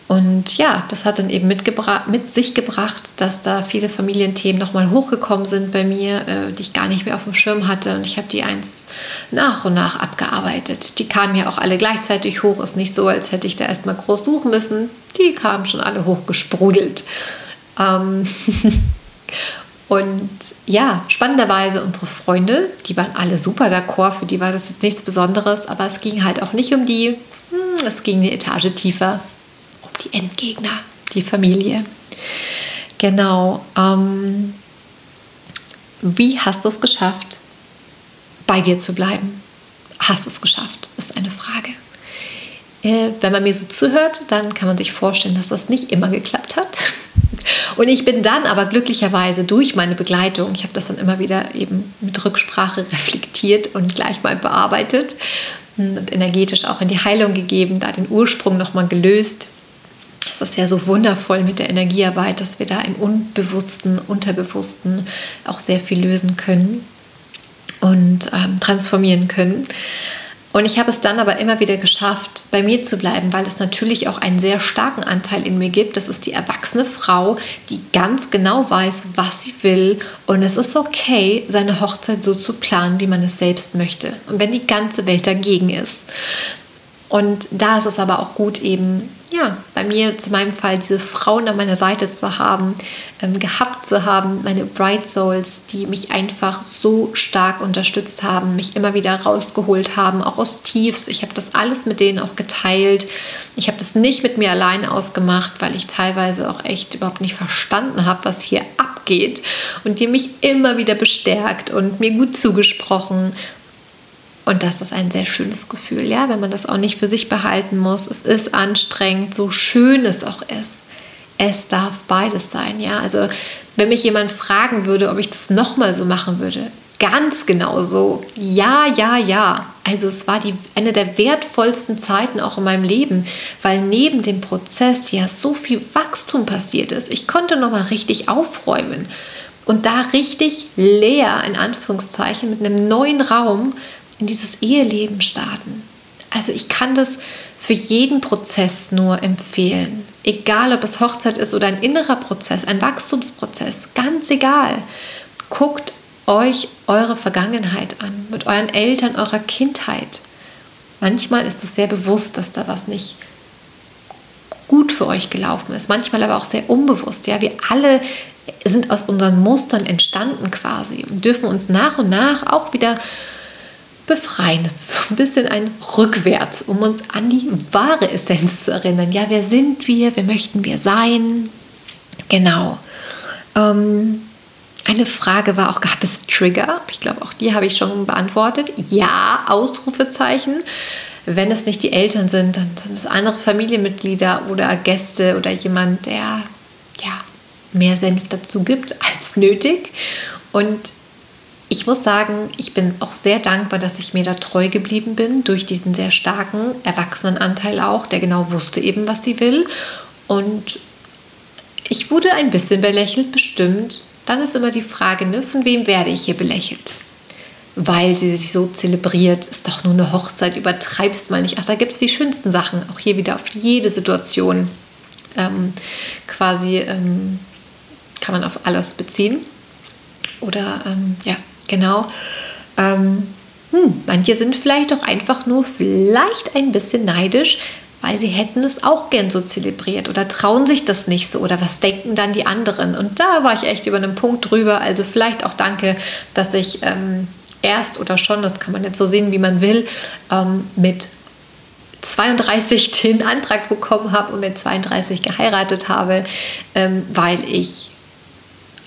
Und ja, das hat dann eben mit sich gebracht, dass da viele Familienthemen nochmal hochgekommen sind bei mir, äh, die ich gar nicht mehr auf dem Schirm hatte. Und ich habe die eins nach und nach abgearbeitet. Die kamen ja auch alle gleichzeitig hoch. Ist nicht so, als hätte ich da erstmal groß suchen müssen. Die kamen schon alle hochgesprudelt. Ähm und ja, spannenderweise unsere Freunde, die waren alle super d'accord. Für die war das jetzt nichts Besonderes. Aber es ging halt auch nicht um die. Hm, es ging eine Etage tiefer die Endgegner, die Familie. Genau. Ähm, wie hast du es geschafft, bei dir zu bleiben? Hast du es geschafft? Ist eine Frage. Äh, wenn man mir so zuhört, dann kann man sich vorstellen, dass das nicht immer geklappt hat. Und ich bin dann aber glücklicherweise durch meine Begleitung, ich habe das dann immer wieder eben mit Rücksprache reflektiert und gleich mal bearbeitet und energetisch auch in die Heilung gegeben, da den Ursprung nochmal gelöst, das ist ja so wundervoll mit der Energiearbeit, dass wir da im Unbewussten, Unterbewussten auch sehr viel lösen können und ähm, transformieren können. Und ich habe es dann aber immer wieder geschafft, bei mir zu bleiben, weil es natürlich auch einen sehr starken Anteil in mir gibt. Das ist die erwachsene Frau, die ganz genau weiß, was sie will. Und es ist okay, seine Hochzeit so zu planen, wie man es selbst möchte. Und wenn die ganze Welt dagegen ist. Und da ist es aber auch gut, eben, ja, bei mir zu meinem Fall diese Frauen an meiner Seite zu haben, ähm, gehabt zu haben, meine Bright Souls, die mich einfach so stark unterstützt haben, mich immer wieder rausgeholt haben, auch aus Tiefs. Ich habe das alles mit denen auch geteilt. Ich habe das nicht mit mir alleine ausgemacht, weil ich teilweise auch echt überhaupt nicht verstanden habe, was hier abgeht. Und die mich immer wieder bestärkt und mir gut zugesprochen und das ist ein sehr schönes Gefühl, ja, wenn man das auch nicht für sich behalten muss. Es ist anstrengend, so schön es auch ist. Es darf beides sein, ja. Also wenn mich jemand fragen würde, ob ich das nochmal so machen würde, ganz genau so. Ja, ja, ja. Also es war die, eine der wertvollsten Zeiten auch in meinem Leben, weil neben dem Prozess ja so viel Wachstum passiert ist. Ich konnte nochmal richtig aufräumen und da richtig leer, in Anführungszeichen, mit einem neuen Raum in dieses Eheleben starten. Also ich kann das für jeden Prozess nur empfehlen. Egal, ob es Hochzeit ist oder ein innerer Prozess, ein Wachstumsprozess, ganz egal. Guckt euch eure Vergangenheit an, mit euren Eltern, eurer Kindheit. Manchmal ist es sehr bewusst, dass da was nicht gut für euch gelaufen ist, manchmal aber auch sehr unbewusst. Ja, wir alle sind aus unseren Mustern entstanden quasi und dürfen uns nach und nach auch wieder befreien. Das ist so ein bisschen ein Rückwärts, um uns an die wahre Essenz zu erinnern. Ja, wer sind wir? Wer möchten wir sein? Genau. Ähm, eine Frage war auch, gab es Trigger? Ich glaube, auch die habe ich schon beantwortet. Ja, Ausrufezeichen. Wenn es nicht die Eltern sind, dann sind es andere Familienmitglieder oder Gäste oder jemand, der ja, mehr Senf dazu gibt als nötig. Und ich muss sagen, ich bin auch sehr dankbar, dass ich mir da treu geblieben bin, durch diesen sehr starken Erwachsenenanteil auch, der genau wusste eben, was sie will. Und ich wurde ein bisschen belächelt, bestimmt. Dann ist immer die Frage, ne, von wem werde ich hier belächelt? Weil sie sich so zelebriert, ist doch nur eine Hochzeit, übertreibst mal nicht. Ach, da gibt es die schönsten Sachen, auch hier wieder auf jede Situation ähm, quasi ähm, kann man auf alles beziehen. Oder ähm, ja, Genau. Ähm, hm, manche sind vielleicht auch einfach nur vielleicht ein bisschen neidisch, weil sie hätten es auch gern so zelebriert oder trauen sich das nicht so oder was denken dann die anderen. Und da war ich echt über einen Punkt drüber. Also vielleicht auch danke, dass ich ähm, erst oder schon, das kann man jetzt so sehen, wie man will, ähm, mit 32 den Antrag bekommen habe und mit 32 geheiratet habe, ähm, weil ich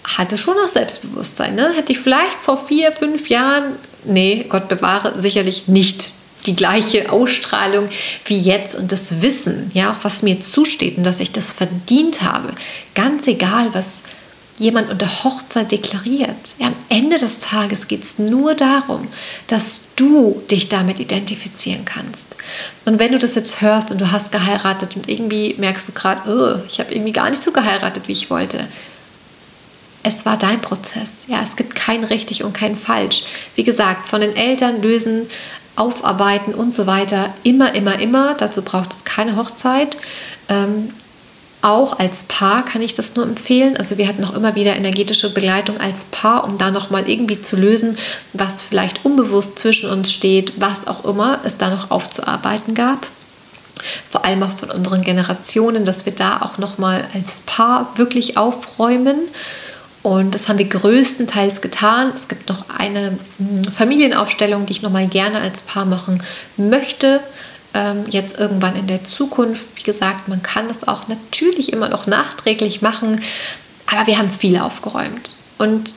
hatte schon auch Selbstbewusstsein. Ne? Hätte ich vielleicht vor vier, fünf Jahren, nee, Gott bewahre, sicherlich nicht die gleiche Ausstrahlung wie jetzt und das Wissen, ja, auch was mir zusteht und dass ich das verdient habe. Ganz egal, was jemand unter Hochzeit deklariert. Ja, am Ende des Tages geht es nur darum, dass du dich damit identifizieren kannst. Und wenn du das jetzt hörst und du hast geheiratet und irgendwie merkst du gerade, oh, ich habe irgendwie gar nicht so geheiratet, wie ich wollte, es war dein Prozess. Ja, es gibt kein richtig und kein falsch. Wie gesagt, von den Eltern lösen, aufarbeiten und so weiter. Immer, immer, immer. Dazu braucht es keine Hochzeit. Ähm, auch als Paar kann ich das nur empfehlen. Also wir hatten auch immer wieder energetische Begleitung als Paar, um da nochmal irgendwie zu lösen, was vielleicht unbewusst zwischen uns steht, was auch immer es da noch aufzuarbeiten gab. Vor allem auch von unseren Generationen, dass wir da auch nochmal als Paar wirklich aufräumen und das haben wir größtenteils getan. Es gibt noch eine hm, Familienaufstellung, die ich noch mal gerne als Paar machen möchte. Ähm, jetzt irgendwann in der Zukunft. Wie gesagt, man kann das auch natürlich immer noch nachträglich machen. Aber wir haben viel aufgeräumt. Und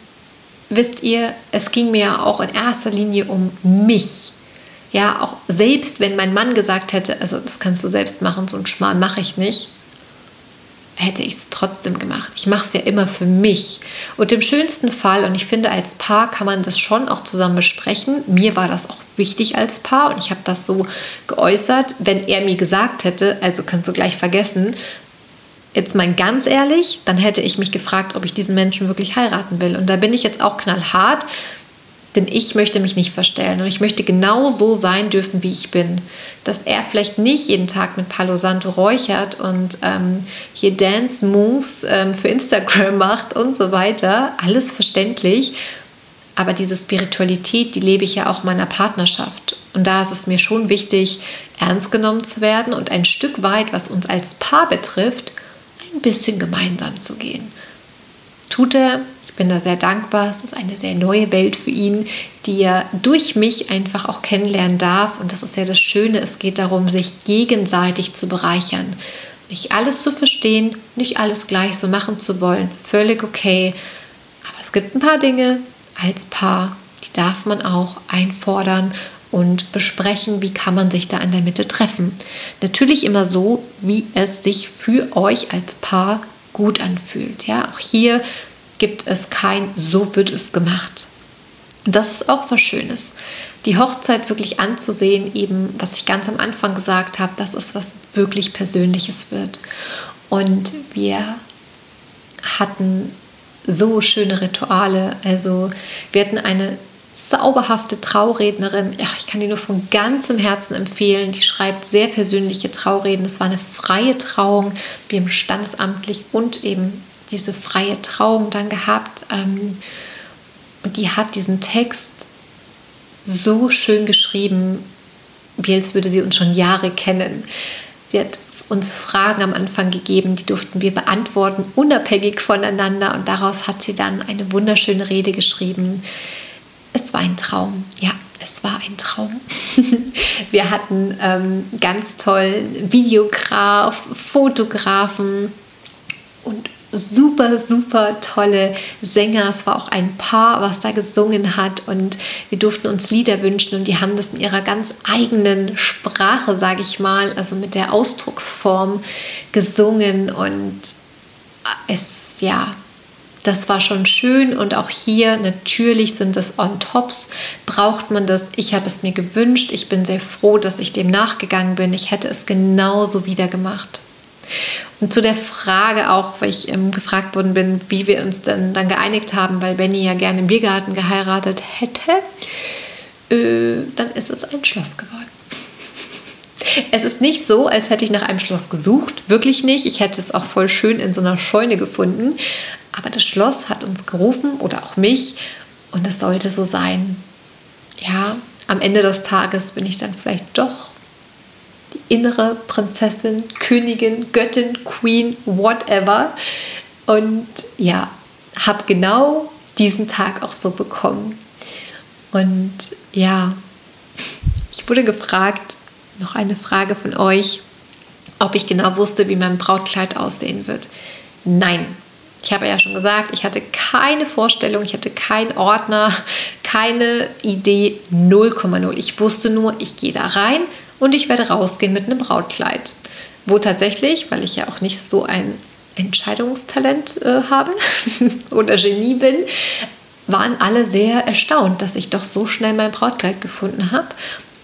wisst ihr, es ging mir auch in erster Linie um mich. Ja, auch selbst wenn mein Mann gesagt hätte, also das kannst du selbst machen, so ein Schmarrn mache ich nicht, hätte ich es trotzdem gemacht. Ich mache es ja immer für mich. Und im schönsten Fall, und ich finde, als Paar kann man das schon auch zusammen besprechen. Mir war das auch wichtig als Paar und ich habe das so geäußert. Wenn er mir gesagt hätte, also kannst du gleich vergessen, jetzt mal ganz ehrlich, dann hätte ich mich gefragt, ob ich diesen Menschen wirklich heiraten will. Und da bin ich jetzt auch knallhart. Denn ich möchte mich nicht verstellen und ich möchte genau so sein dürfen, wie ich bin. Dass er vielleicht nicht jeden Tag mit Palo Santo räuchert und ähm, hier Dance Moves ähm, für Instagram macht und so weiter. Alles verständlich. Aber diese Spiritualität, die lebe ich ja auch in meiner Partnerschaft. Und da ist es mir schon wichtig, ernst genommen zu werden und ein Stück weit, was uns als Paar betrifft, ein bisschen gemeinsam zu gehen. Tut er, ich bin da sehr dankbar, es ist eine sehr neue Welt für ihn, die er durch mich einfach auch kennenlernen darf. Und das ist ja das Schöne, es geht darum, sich gegenseitig zu bereichern. Nicht alles zu verstehen, nicht alles gleich so machen zu wollen, völlig okay. Aber es gibt ein paar Dinge als Paar, die darf man auch einfordern und besprechen, wie kann man sich da in der Mitte treffen. Natürlich immer so, wie es sich für euch als Paar gut anfühlt. Ja, auch hier gibt es kein so wird es gemacht. Und das ist auch was Schönes. Die Hochzeit wirklich anzusehen, eben was ich ganz am Anfang gesagt habe, dass es was wirklich Persönliches wird. Und wir hatten so schöne Rituale. Also wir hatten eine zauberhafte Traurednerin. Ja, ich kann die nur von ganzem Herzen empfehlen. Die schreibt sehr persönliche Traureden. Es war eine freie Trauung. Wir haben standesamtlich und eben diese freie Trauung dann gehabt. Ähm, und die hat diesen Text so schön geschrieben, wie als würde sie uns schon Jahre kennen. Sie hat uns Fragen am Anfang gegeben, die durften wir beantworten, unabhängig voneinander. Und daraus hat sie dann eine wunderschöne Rede geschrieben, es war ein Traum. Ja, es war ein Traum. Wir hatten ähm, ganz toll Videograf, Fotografen und super, super tolle Sänger. Es war auch ein Paar, was da gesungen hat und wir durften uns Lieder wünschen und die haben das in ihrer ganz eigenen Sprache, sage ich mal, also mit der Ausdrucksform gesungen und es, ja, das war schon schön und auch hier natürlich sind es On-Tops. Braucht man das? Ich habe es mir gewünscht. Ich bin sehr froh, dass ich dem nachgegangen bin. Ich hätte es genauso wieder gemacht. Und zu der Frage auch, weil ich ähm, gefragt worden bin, wie wir uns denn dann geeinigt haben, weil Benny ja gerne im Biergarten geheiratet hätte, äh, dann ist es ein Schloss geworden. Es ist nicht so, als hätte ich nach einem Schloss gesucht. Wirklich nicht. Ich hätte es auch voll schön in so einer Scheune gefunden. Aber das Schloss hat uns gerufen oder auch mich und es sollte so sein. Ja, am Ende des Tages bin ich dann vielleicht doch die innere Prinzessin, Königin, Göttin, Queen, whatever. Und ja, habe genau diesen Tag auch so bekommen. Und ja, ich wurde gefragt, noch eine Frage von euch, ob ich genau wusste, wie mein Brautkleid aussehen wird. Nein, ich habe ja schon gesagt, ich hatte keine Vorstellung, ich hatte keinen Ordner, keine Idee, 0,0. Ich wusste nur, ich gehe da rein und ich werde rausgehen mit einem Brautkleid. Wo tatsächlich, weil ich ja auch nicht so ein Entscheidungstalent äh, habe oder Genie bin, waren alle sehr erstaunt, dass ich doch so schnell mein Brautkleid gefunden habe,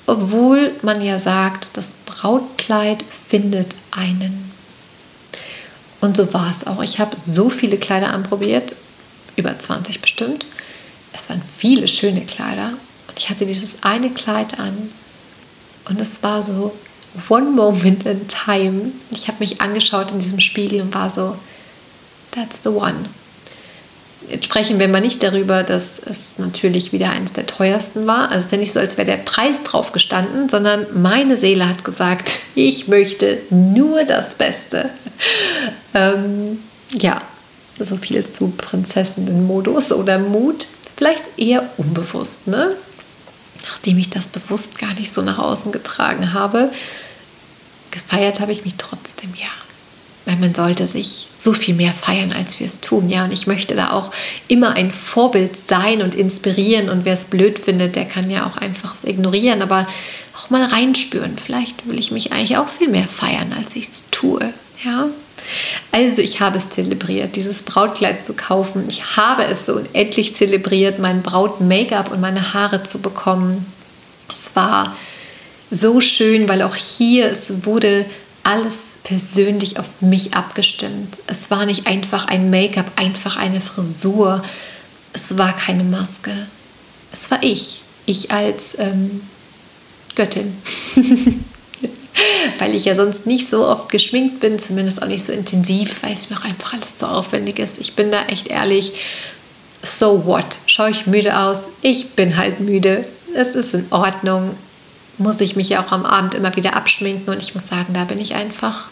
obwohl man ja sagt, das Brautkleid findet einen. Und so war es auch. Ich habe so viele Kleider anprobiert, über 20 bestimmt. Es waren viele schöne Kleider. Und ich hatte dieses eine Kleid an. Und es war so one moment in time. Ich habe mich angeschaut in diesem Spiegel und war so, that's the one. Jetzt sprechen wir mal nicht darüber, dass es natürlich wieder eines der teuersten war. Also es ist ja nicht so, als wäre der Preis drauf gestanden, sondern meine Seele hat gesagt, ich möchte nur das Beste. Ähm, ja, so viel zu Prinzessinnen-Modus oder Mut. Vielleicht eher unbewusst, ne? Nachdem ich das bewusst gar nicht so nach außen getragen habe, gefeiert habe ich mich trotzdem, ja. Weil man sollte sich so viel mehr feiern, als wir es tun, ja. Und ich möchte da auch immer ein Vorbild sein und inspirieren. Und wer es blöd findet, der kann ja auch einfach es ignorieren, aber auch mal reinspüren. Vielleicht will ich mich eigentlich auch viel mehr feiern, als ich es tue, ja. Also ich habe es zelebriert, dieses Brautkleid zu kaufen. Ich habe es so unendlich zelebriert, mein Braut-Make-up und meine Haare zu bekommen. Es war so schön, weil auch hier es wurde alles persönlich auf mich abgestimmt. Es war nicht einfach ein Make-up, einfach eine Frisur. Es war keine Maske. Es war ich. Ich als ähm, Göttin. weil ich ja sonst nicht so oft geschminkt bin, zumindest auch nicht so intensiv, weil es mir auch einfach alles zu aufwendig ist. Ich bin da echt ehrlich, so what? Schaue ich müde aus? Ich bin halt müde. Es ist in Ordnung. muss ich mich ja auch am Abend immer wieder abschminken und ich muss sagen, da bin ich einfach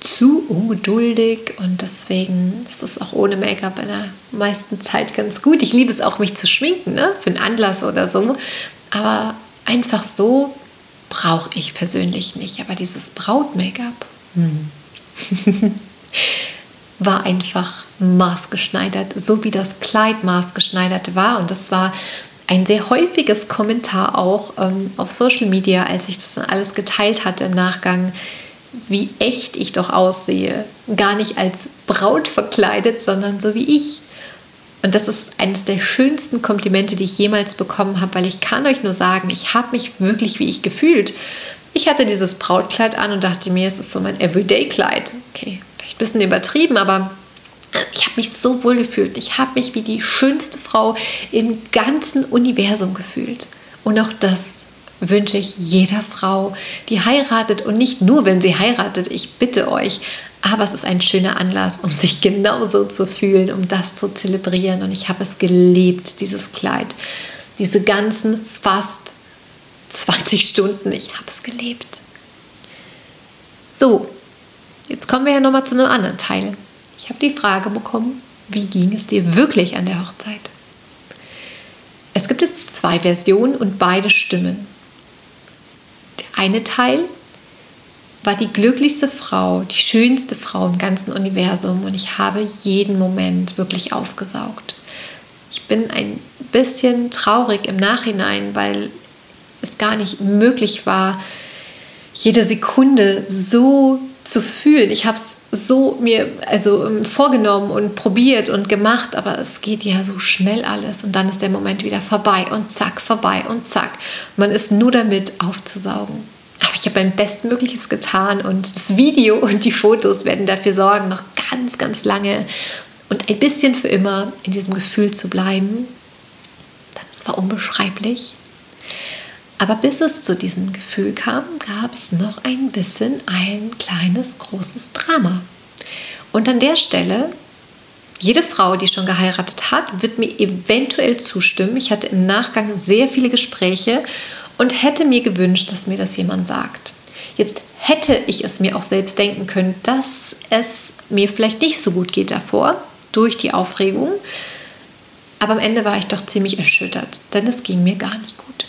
zu ungeduldig und deswegen ist es auch ohne Make-up in der meisten Zeit ganz gut. Ich liebe es auch, mich zu schminken, ne? für einen Anlass oder so, aber einfach so brauche ich persönlich nicht. Aber dieses Braut-Make-up hm. war einfach maßgeschneidert, so wie das Kleid maßgeschneidert war und das war ein sehr häufiges Kommentar auch ähm, auf Social Media, als ich das dann alles geteilt hatte im Nachgang, wie echt ich doch aussehe. Gar nicht als Braut verkleidet, sondern so wie ich. Und das ist eines der schönsten Komplimente, die ich jemals bekommen habe, weil ich kann euch nur sagen, ich habe mich wirklich wie ich gefühlt. Ich hatte dieses Brautkleid an und dachte mir, es ist so mein Everyday-Kleid. Okay, vielleicht ein bisschen übertrieben, aber ich habe mich so wohl gefühlt. Ich habe mich wie die schönste Frau im ganzen Universum gefühlt. Und auch das wünsche ich jeder Frau, die heiratet und nicht nur, wenn sie heiratet. Ich bitte euch. Aber es ist ein schöner Anlass, um sich genauso zu fühlen, um das zu zelebrieren. Und ich habe es gelebt, dieses Kleid. Diese ganzen fast 20 Stunden. Ich habe es gelebt. So, jetzt kommen wir ja nochmal zu einem anderen Teil. Ich habe die Frage bekommen, wie ging es dir wirklich an der Hochzeit? Es gibt jetzt zwei Versionen und beide stimmen. Der eine Teil war die glücklichste Frau, die schönste Frau im ganzen Universum und ich habe jeden Moment wirklich aufgesaugt. Ich bin ein bisschen traurig im Nachhinein, weil es gar nicht möglich war, jede Sekunde so zu fühlen. Ich habe es so mir also ähm, vorgenommen und probiert und gemacht, aber es geht ja so schnell alles und dann ist der Moment wieder vorbei und zack, vorbei und zack. Man ist nur damit aufzusaugen. Aber ich habe mein Bestmögliches getan und das Video und die Fotos werden dafür sorgen, noch ganz, ganz lange und ein bisschen für immer in diesem Gefühl zu bleiben. Das war unbeschreiblich. Aber bis es zu diesem Gefühl kam, gab es noch ein bisschen ein kleines, großes Drama. Und an der Stelle, jede Frau, die schon geheiratet hat, wird mir eventuell zustimmen. Ich hatte im Nachgang sehr viele Gespräche und hätte mir gewünscht, dass mir das jemand sagt. Jetzt hätte ich es mir auch selbst denken können, dass es mir vielleicht nicht so gut geht davor, durch die Aufregung. Aber am Ende war ich doch ziemlich erschüttert, denn es ging mir gar nicht gut.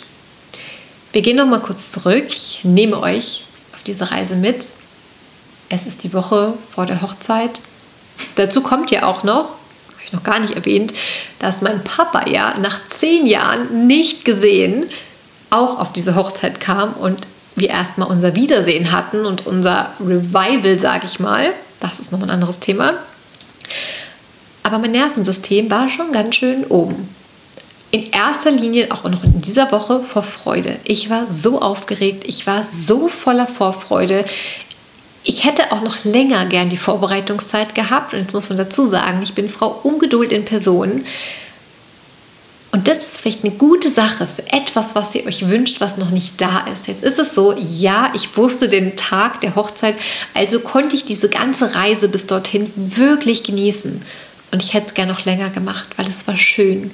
Wir gehen noch mal kurz zurück. Ich nehme euch auf diese Reise mit. Es ist die Woche vor der Hochzeit. Dazu kommt ja auch noch, habe ich noch gar nicht erwähnt, dass mein Papa ja nach zehn Jahren nicht gesehen auch auf diese Hochzeit kam und wir erstmal unser Wiedersehen hatten und unser Revival, sage ich mal. Das ist noch ein anderes Thema. Aber mein Nervensystem war schon ganz schön oben in erster Linie auch noch in dieser Woche vor Freude. Ich war so aufgeregt, ich war so voller Vorfreude. Ich hätte auch noch länger gern die Vorbereitungszeit gehabt. Und jetzt muss man dazu sagen, ich bin Frau Ungeduld in Person. Und das ist vielleicht eine gute Sache für etwas, was ihr euch wünscht, was noch nicht da ist. Jetzt ist es so, ja, ich wusste den Tag der Hochzeit, also konnte ich diese ganze Reise bis dorthin wirklich genießen. Und ich hätte es gerne noch länger gemacht, weil es war schön.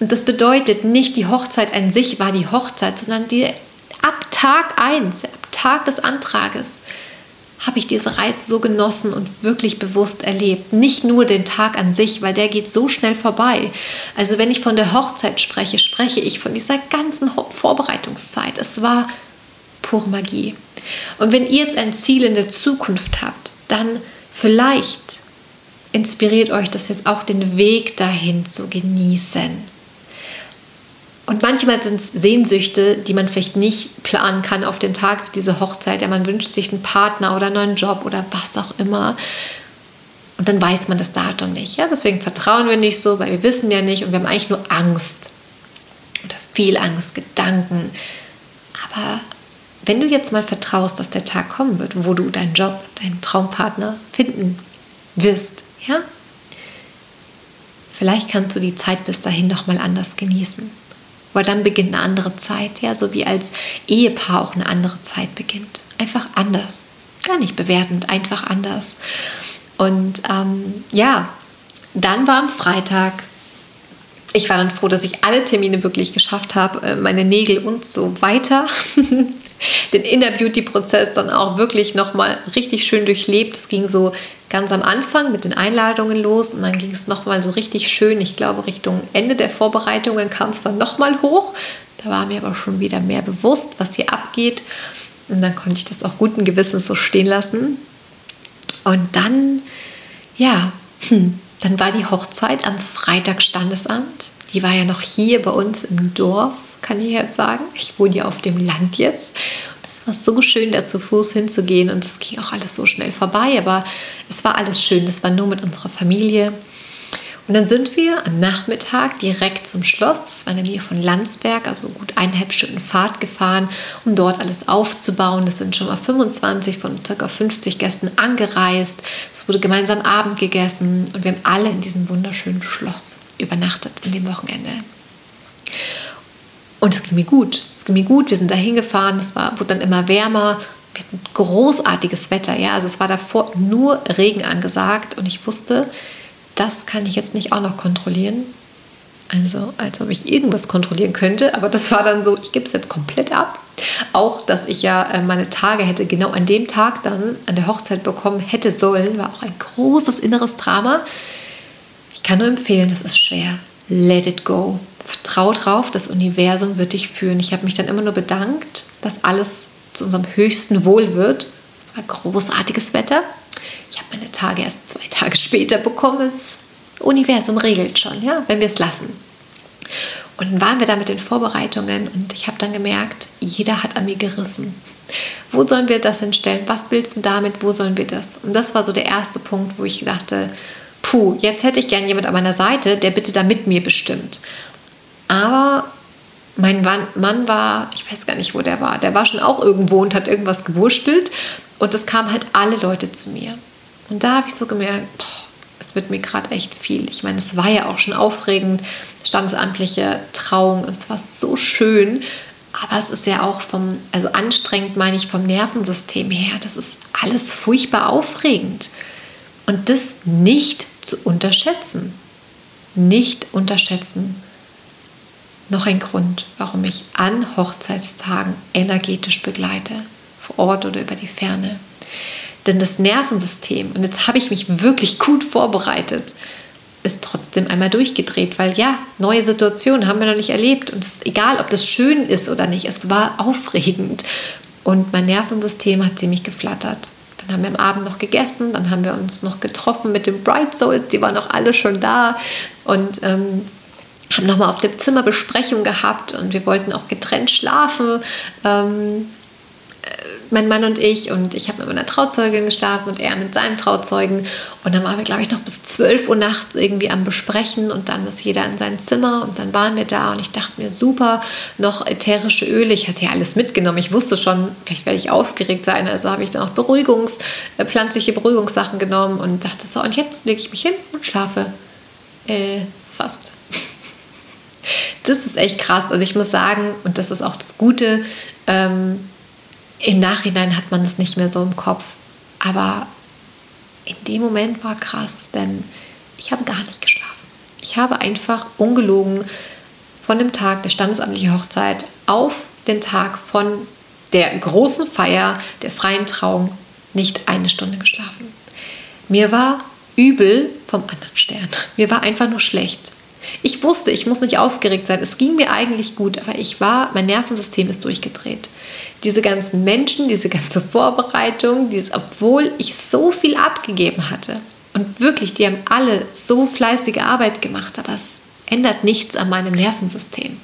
Und das bedeutet nicht, die Hochzeit an sich war die Hochzeit, sondern die, ab Tag 1, ab Tag des Antrages, habe ich diese Reise so genossen und wirklich bewusst erlebt. Nicht nur den Tag an sich, weil der geht so schnell vorbei. Also wenn ich von der Hochzeit spreche, spreche ich von dieser ganzen Vorbereitungszeit. Es war pure Magie. Und wenn ihr jetzt ein Ziel in der Zukunft habt, dann vielleicht inspiriert euch das jetzt auch, den Weg dahin zu genießen. Und manchmal sind es Sehnsüchte, die man vielleicht nicht planen kann auf den Tag dieser Hochzeit. Ja, man wünscht sich einen Partner oder einen neuen Job oder was auch immer. Und dann weiß man das Datum nicht. Ja? Deswegen vertrauen wir nicht so, weil wir wissen ja nicht und wir haben eigentlich nur Angst. Oder viel Angst, Gedanken. Aber wenn du jetzt mal vertraust, dass der Tag kommen wird, wo du deinen Job, deinen Traumpartner finden wirst, ja? Vielleicht kannst du die Zeit bis dahin noch mal anders genießen. Weil dann beginnt eine andere Zeit, ja, so wie als Ehepaar auch eine andere Zeit beginnt. Einfach anders. Gar nicht bewertend, einfach anders. Und ähm, ja, dann war am Freitag ich war dann froh, dass ich alle Termine wirklich geschafft habe, äh, meine Nägel und so weiter. Den Inner Beauty Prozess dann auch wirklich nochmal richtig schön durchlebt. Es ging so ganz am Anfang mit den Einladungen los und dann ging es nochmal so richtig schön. Ich glaube, Richtung Ende der Vorbereitungen kam es dann nochmal hoch. Da war mir aber schon wieder mehr bewusst, was hier abgeht. Und dann konnte ich das auch guten Gewissens so stehen lassen. Und dann, ja, hm, dann war die Hochzeit am Freitag Standesamt. Die war ja noch hier bei uns im Dorf, kann ich jetzt sagen. Ich wohne ja auf dem Land jetzt. Es war so schön, da zu Fuß hinzugehen und es ging auch alles so schnell vorbei, aber es war alles schön. Es war nur mit unserer Familie. Und dann sind wir am Nachmittag direkt zum Schloss. Das war in der Nähe von Landsberg, also gut eineinhalb Stunden Fahrt gefahren, um dort alles aufzubauen. Es sind schon mal 25 von ca. 50 Gästen angereist. Es wurde gemeinsam Abend gegessen und wir haben alle in diesem wunderschönen Schloss übernachtet an dem Wochenende. Und es ging mir gut. Es ging mir gut. Wir sind da hingefahren. Es war, wurde dann immer wärmer. Wir hatten großartiges Wetter. Ja? Also es war davor nur Regen angesagt. Und ich wusste, das kann ich jetzt nicht auch noch kontrollieren. Also, als ob ich irgendwas kontrollieren könnte. Aber das war dann so, ich gebe es jetzt komplett ab. Auch, dass ich ja äh, meine Tage hätte genau an dem Tag dann an der Hochzeit bekommen hätte sollen, war auch ein großes inneres Drama. Ich kann nur empfehlen, das ist schwer. Let it go. Vertrau drauf, das Universum wird dich führen. Ich habe mich dann immer nur bedankt, dass alles zu unserem höchsten Wohl wird. Es war großartiges Wetter. Ich habe meine Tage erst zwei Tage später bekommen. Das Universum regelt schon, ja, wenn wir es lassen. Und dann waren wir da mit den Vorbereitungen und ich habe dann gemerkt, jeder hat an mir gerissen. Wo sollen wir das hinstellen? Was willst du damit? Wo sollen wir das? Und das war so der erste Punkt, wo ich dachte, puh, jetzt hätte ich gern jemand an meiner Seite, der bitte da mit mir bestimmt. Aber mein Mann war, ich weiß gar nicht, wo der war, der war schon auch irgendwo und hat irgendwas gewurstelt und es kamen halt alle Leute zu mir. Und da habe ich so gemerkt, boah, es wird mir gerade echt viel. Ich meine, es war ja auch schon aufregend, standesamtliche Trauung, es war so schön, aber es ist ja auch vom, also anstrengend meine ich vom Nervensystem her, das ist alles furchtbar aufregend. Und das nicht zu unterschätzen. Nicht unterschätzen. Noch ein Grund, warum ich an Hochzeitstagen energetisch begleite, vor Ort oder über die Ferne. Denn das Nervensystem, und jetzt habe ich mich wirklich gut vorbereitet, ist trotzdem einmal durchgedreht, weil ja, neue Situationen haben wir noch nicht erlebt und es ist egal, ob das schön ist oder nicht, es war aufregend und mein Nervensystem hat ziemlich geflattert. Dann haben wir am Abend noch gegessen, dann haben wir uns noch getroffen mit den Bright Souls, die waren noch alle schon da und ähm, haben nochmal auf dem Zimmer Besprechung gehabt und wir wollten auch getrennt schlafen. Ähm, mein Mann und ich und ich habe mit meiner Trauzeugin geschlafen und er mit seinem Trauzeugen und dann waren wir, glaube ich, noch bis 12 Uhr nachts irgendwie am Besprechen und dann ist jeder in sein Zimmer und dann waren wir da und ich dachte mir, super, noch ätherische Öle, ich hatte ja alles mitgenommen, ich wusste schon, vielleicht werde ich aufgeregt sein, also habe ich dann auch Beruhigungs-, äh, pflanzliche Beruhigungssachen genommen und dachte so, und jetzt lege ich mich hin und schlafe. Äh, fast. Das ist echt krass. Also ich muss sagen, und das ist auch das Gute, ähm, im Nachhinein hat man es nicht mehr so im Kopf. Aber in dem Moment war krass, denn ich habe gar nicht geschlafen. Ich habe einfach ungelogen von dem Tag der standesamtlichen Hochzeit auf den Tag von der großen Feier der freien Trauung nicht eine Stunde geschlafen. Mir war übel vom anderen Stern. Mir war einfach nur schlecht. Ich wusste, ich muss nicht aufgeregt sein. Es ging mir eigentlich gut, aber ich war, mein Nervensystem ist durchgedreht diese ganzen Menschen, diese ganze Vorbereitung, dieses, obwohl ich so viel abgegeben hatte. Und wirklich, die haben alle so fleißige Arbeit gemacht, aber es ändert nichts an meinem Nervensystem.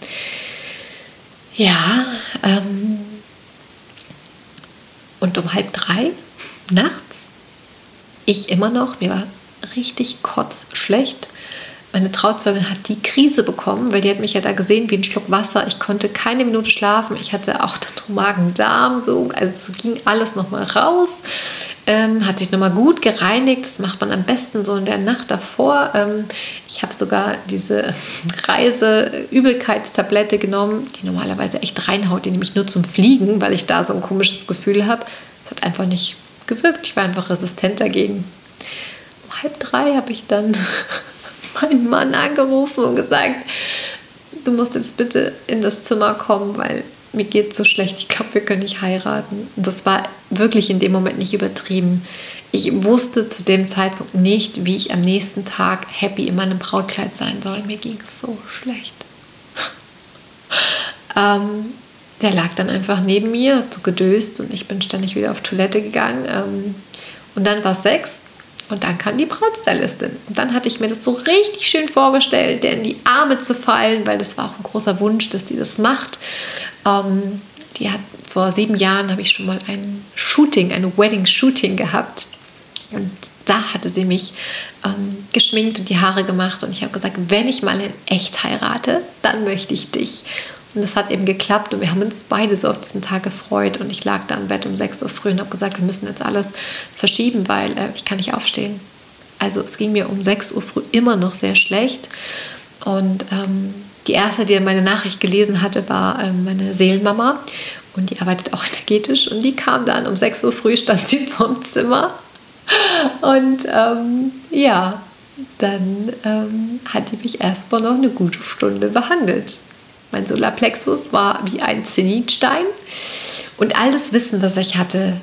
Ja, ähm, und um halb drei nachts, ich immer noch, mir war richtig kotzschlecht. Meine Trauzeugin hat die Krise bekommen, weil die hat mich ja da gesehen wie ein Schluck Wasser. Ich konnte keine Minute schlafen. Ich hatte auch Magen-Darm, so, also ging alles nochmal raus. Ähm, hat sich nochmal gut gereinigt. Das macht man am besten so in der Nacht davor. Ähm, ich habe sogar diese Reise-Übelkeitstablette genommen, die normalerweise echt reinhaut. Die nehme ich nur zum Fliegen, weil ich da so ein komisches Gefühl habe. Es hat einfach nicht gewirkt. Ich war einfach resistent dagegen. Um halb drei habe ich dann meinen Mann angerufen und gesagt, du musst jetzt bitte in das Zimmer kommen, weil mir geht so schlecht, ich glaube, wir können nicht heiraten. Das war wirklich in dem Moment nicht übertrieben. Ich wusste zu dem Zeitpunkt nicht, wie ich am nächsten Tag happy in meinem Brautkleid sein soll. Mir ging es so schlecht. ähm, der lag dann einfach neben mir, so gedöst und ich bin ständig wieder auf Toilette gegangen. Ähm, und dann war es sechs und dann kam die Brautstylistin. Und dann hatte ich mir das so richtig schön vorgestellt, der in die Arme zu fallen, weil das war auch ein großer Wunsch, dass die das macht. Ähm, die hat vor sieben Jahren habe ich schon mal ein Shooting, ein Wedding-Shooting gehabt. Und da hatte sie mich ähm, geschminkt und die Haare gemacht. Und ich habe gesagt, wenn ich mal in echt heirate, dann möchte ich dich. Und das hat eben geklappt und wir haben uns beide so auf diesen Tag gefreut. Und ich lag da im Bett um 6 Uhr früh und habe gesagt, wir müssen jetzt alles verschieben, weil äh, ich kann nicht aufstehen. Also es ging mir um 6 Uhr früh immer noch sehr schlecht. Und ähm, die erste, die meine Nachricht gelesen hatte, war ähm, meine Seelenmama. Und die arbeitet auch energetisch. Und die kam dann um 6 Uhr früh, stand sie vorm Zimmer. Und ähm, ja, dann ähm, hat die mich erstmal noch eine gute Stunde behandelt. Mein Solarplexus war wie ein Zenitstein und all das Wissen, was ich hatte,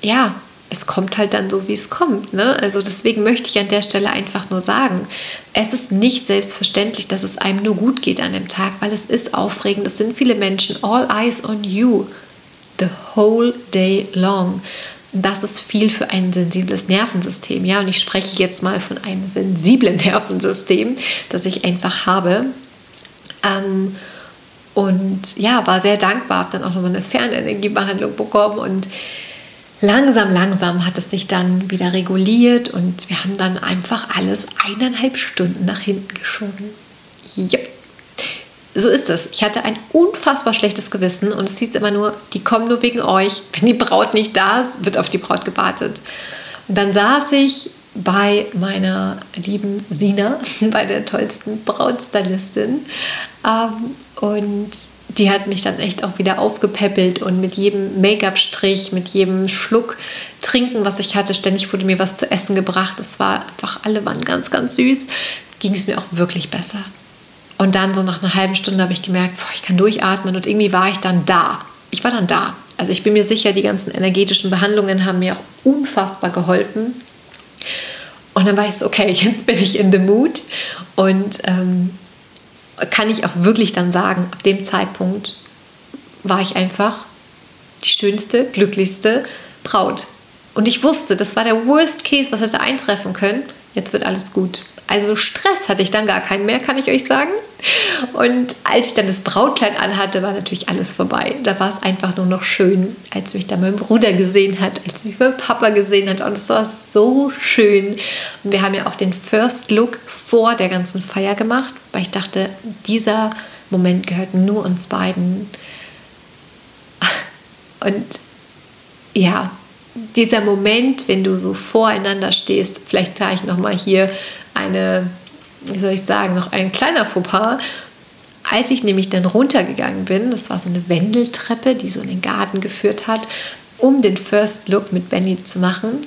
ja, es kommt halt dann so, wie es kommt. Ne? Also deswegen möchte ich an der Stelle einfach nur sagen, es ist nicht selbstverständlich, dass es einem nur gut geht an dem Tag, weil es ist aufregend. Es sind viele Menschen, all eyes on you, the whole day long. Das ist viel für ein sensibles Nervensystem. Ja, und ich spreche jetzt mal von einem sensiblen Nervensystem, das ich einfach habe. Ähm, und ja, war sehr dankbar, habe dann auch nochmal eine Fernenergiebehandlung bekommen und langsam, langsam hat es sich dann wieder reguliert und wir haben dann einfach alles eineinhalb Stunden nach hinten geschoben. Yep. So ist es. Ich hatte ein unfassbar schlechtes Gewissen und es hieß immer nur, die kommen nur wegen euch. Wenn die Braut nicht da ist, wird auf die Braut gewartet. Und dann saß ich bei meiner lieben Sina, bei der tollsten Brautstylistin. Ähm, und die hat mich dann echt auch wieder aufgepäppelt und mit jedem Make-up-Strich, mit jedem Schluck Trinken, was ich hatte, ständig wurde mir was zu essen gebracht. Es war einfach, alle waren ganz, ganz süß. Ging es mir auch wirklich besser. Und dann so nach einer halben Stunde habe ich gemerkt, boah, ich kann durchatmen und irgendwie war ich dann da. Ich war dann da. Also ich bin mir sicher, die ganzen energetischen Behandlungen haben mir auch unfassbar geholfen. Und dann war ich okay, jetzt bin ich in the mood. Und ähm, kann ich auch wirklich dann sagen, ab dem Zeitpunkt war ich einfach die schönste, glücklichste Braut. Und ich wusste, das war der Worst Case, was hätte eintreffen können. Jetzt wird alles gut. Also Stress hatte ich dann gar keinen mehr, kann ich euch sagen. Und als ich dann das Brautkleid anhatte, war natürlich alles vorbei. Da war es einfach nur noch schön, als mich dann mein Bruder gesehen hat, als mich mein Papa gesehen hat. Und es war so schön. Und wir haben ja auch den First Look vor der ganzen Feier gemacht, weil ich dachte, dieser Moment gehört nur uns beiden. Und ja, dieser Moment, wenn du so voreinander stehst, vielleicht sage ich nochmal hier eine, wie soll ich sagen, noch ein kleiner Fauxpas. Als ich nämlich dann runtergegangen bin, das war so eine Wendeltreppe, die so in den Garten geführt hat, um den First Look mit Benny zu machen,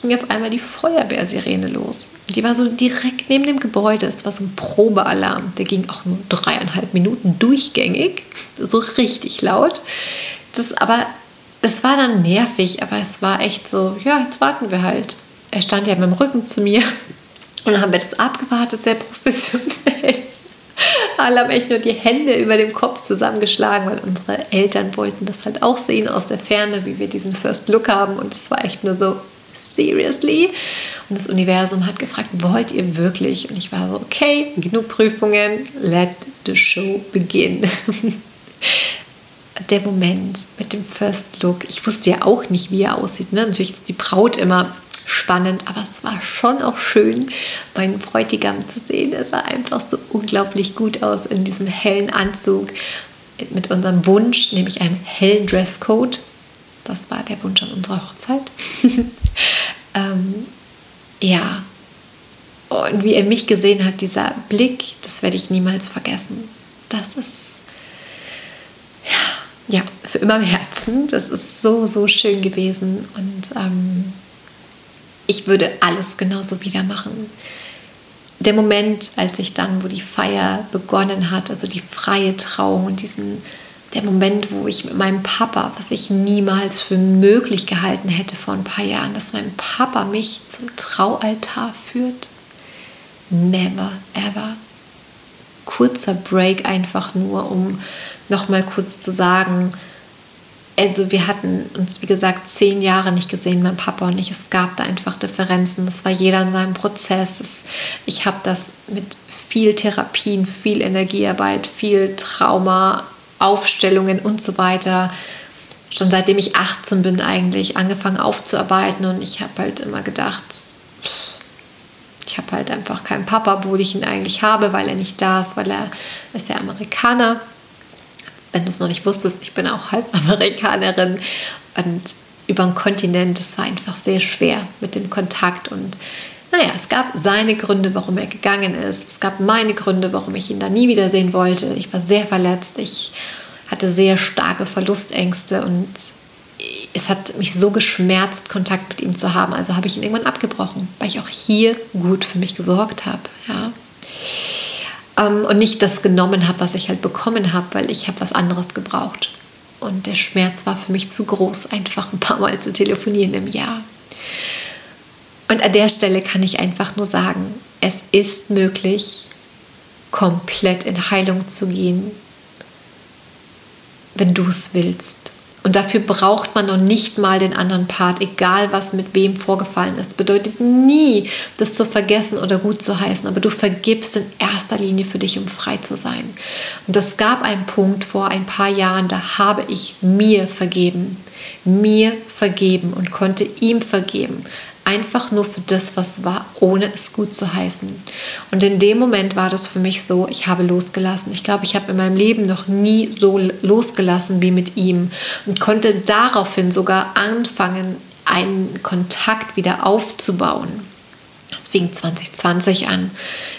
ging auf einmal die Feuerwehrsirene los. Die war so direkt neben dem Gebäude. Es war so ein Probealarm. Der ging auch nur dreieinhalb Minuten durchgängig, so richtig laut. Das aber, das war dann nervig, aber es war echt so, ja, jetzt warten wir halt. Er stand ja mit dem Rücken zu mir, und dann haben wir das abgewartet, sehr professionell. Alle haben echt nur die Hände über dem Kopf zusammengeschlagen, weil unsere Eltern wollten das halt auch sehen aus der Ferne, wie wir diesen First Look haben. Und es war echt nur so, seriously? Und das Universum hat gefragt, wollt ihr wirklich? Und ich war so, okay, genug Prüfungen, let the show begin. der Moment mit dem First Look, ich wusste ja auch nicht, wie er aussieht. Ne? Natürlich ist die Braut immer spannend, aber es war schon auch schön, meinen Bräutigam zu sehen. Er sah einfach so unglaublich gut aus in diesem hellen Anzug mit unserem Wunsch, nämlich einem hellen Dresscode. Das war der Wunsch an unserer Hochzeit. ähm, ja, und wie er mich gesehen hat, dieser Blick, das werde ich niemals vergessen. Das ist ja, ja für immer im Herzen. Das ist so, so schön gewesen. Und ähm, ich würde alles genauso wieder machen. der Moment, als ich dann, wo die Feier begonnen hat, also die freie Trauung und diesen, der Moment, wo ich mit meinem Papa, was ich niemals für möglich gehalten hätte vor ein paar Jahren, dass mein Papa mich zum Traualtar führt. Never ever. Kurzer Break einfach nur, um nochmal kurz zu sagen, also wir hatten uns, wie gesagt, zehn Jahre nicht gesehen, mein Papa und ich. Es gab da einfach Differenzen. Es war jeder in seinem Prozess. Es, ich habe das mit viel Therapien, viel Energiearbeit, viel Trauma, Aufstellungen und so weiter schon seitdem ich 18 bin eigentlich angefangen aufzuarbeiten und ich habe halt immer gedacht, ich habe halt einfach keinen Papa, wo ich ihn eigentlich habe, weil er nicht da ist, weil er ist ja Amerikaner wenn du es noch nicht wusstest, ich bin auch halb Amerikanerin und über den Kontinent, das war einfach sehr schwer mit dem Kontakt und naja, es gab seine Gründe, warum er gegangen ist. Es gab meine Gründe, warum ich ihn da nie wiedersehen wollte. Ich war sehr verletzt. Ich hatte sehr starke Verlustängste und es hat mich so geschmerzt, Kontakt mit ihm zu haben. Also habe ich ihn irgendwann abgebrochen, weil ich auch hier gut für mich gesorgt habe. Ja ähm, und nicht das genommen habe, was ich halt bekommen habe, weil ich habe was anderes gebraucht. Und der Schmerz war für mich zu groß, einfach ein paar Mal zu telefonieren im Jahr. Und an der Stelle kann ich einfach nur sagen, es ist möglich, komplett in Heilung zu gehen, wenn du es willst. Und dafür braucht man noch nicht mal den anderen Part, egal was mit wem vorgefallen ist. Bedeutet nie, das zu vergessen oder gut zu heißen, aber du vergibst in erster Linie für dich, um frei zu sein. Und es gab einen Punkt vor ein paar Jahren, da habe ich mir vergeben, mir vergeben und konnte ihm vergeben einfach nur für das, was war, ohne es gut zu heißen. Und in dem Moment war das für mich so, ich habe losgelassen. Ich glaube, ich habe in meinem Leben noch nie so losgelassen wie mit ihm und konnte daraufhin sogar anfangen, einen Kontakt wieder aufzubauen. Das fing 2020 an,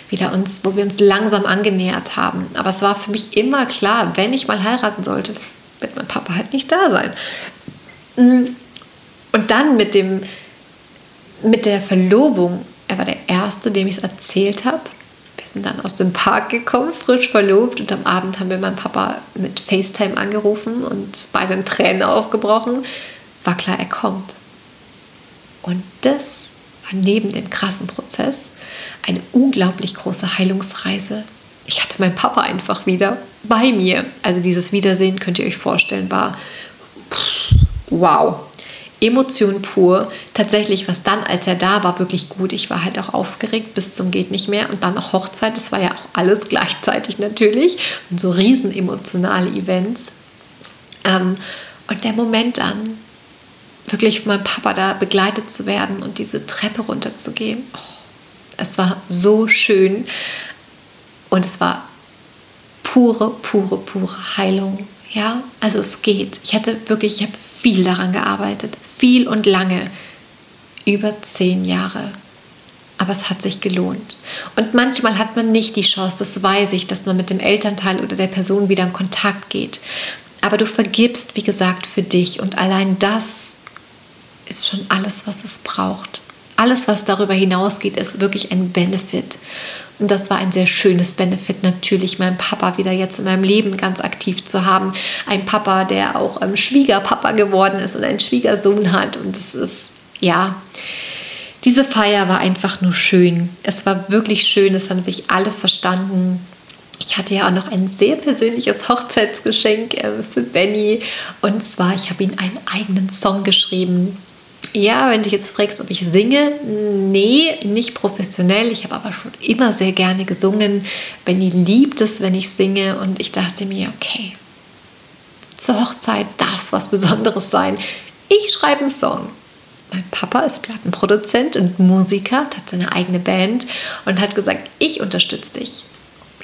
wieder uns, wo wir uns langsam angenähert haben. Aber es war für mich immer klar, wenn ich mal heiraten sollte, wird mein Papa halt nicht da sein. Und dann mit dem mit der Verlobung, er war der Erste, dem ich es erzählt habe. Wir sind dann aus dem Park gekommen, frisch verlobt und am Abend haben wir meinen Papa mit FaceTime angerufen und beide in Tränen ausgebrochen. War klar, er kommt. Und das war neben dem krassen Prozess eine unglaublich große Heilungsreise. Ich hatte meinen Papa einfach wieder bei mir. Also dieses Wiedersehen könnt ihr euch vorstellen, war wow. Emotion pur. Tatsächlich, was dann, als er da war, wirklich gut. Ich war halt auch aufgeregt bis zum geht nicht mehr und dann noch Hochzeit. Das war ja auch alles gleichzeitig natürlich und so riesen emotionale Events. Ähm, und der Moment dann, wirklich von meinem Papa da begleitet zu werden und diese Treppe runterzugehen. Oh, es war so schön und es war pure, pure, pure Heilung. Ja, also es geht. Ich hatte wirklich, ich habe viel daran gearbeitet, viel und lange, über zehn Jahre. Aber es hat sich gelohnt. Und manchmal hat man nicht die Chance, das weiß ich, dass man mit dem Elternteil oder der Person wieder in Kontakt geht. Aber du vergibst, wie gesagt, für dich. Und allein das ist schon alles, was es braucht. Alles, was darüber hinausgeht, ist wirklich ein Benefit. Und das war ein sehr schönes Benefit, natürlich meinen Papa wieder jetzt in meinem Leben ganz aktiv zu haben. Ein Papa, der auch ähm, Schwiegerpapa geworden ist und einen Schwiegersohn hat. Und es ist, ja, diese Feier war einfach nur schön. Es war wirklich schön, es haben sich alle verstanden. Ich hatte ja auch noch ein sehr persönliches Hochzeitsgeschenk äh, für Benny. Und zwar, ich habe ihm einen eigenen Song geschrieben ja, wenn du jetzt fragst, ob ich singe, nee, nicht professionell. Ich habe aber schon immer sehr gerne gesungen. Benny liebt es, wenn ich singe. Und ich dachte mir, okay, zur Hochzeit darf es was Besonderes sein. Ich schreibe einen Song. Mein Papa ist Plattenproduzent und Musiker, hat seine eigene Band und hat gesagt, ich unterstütze dich.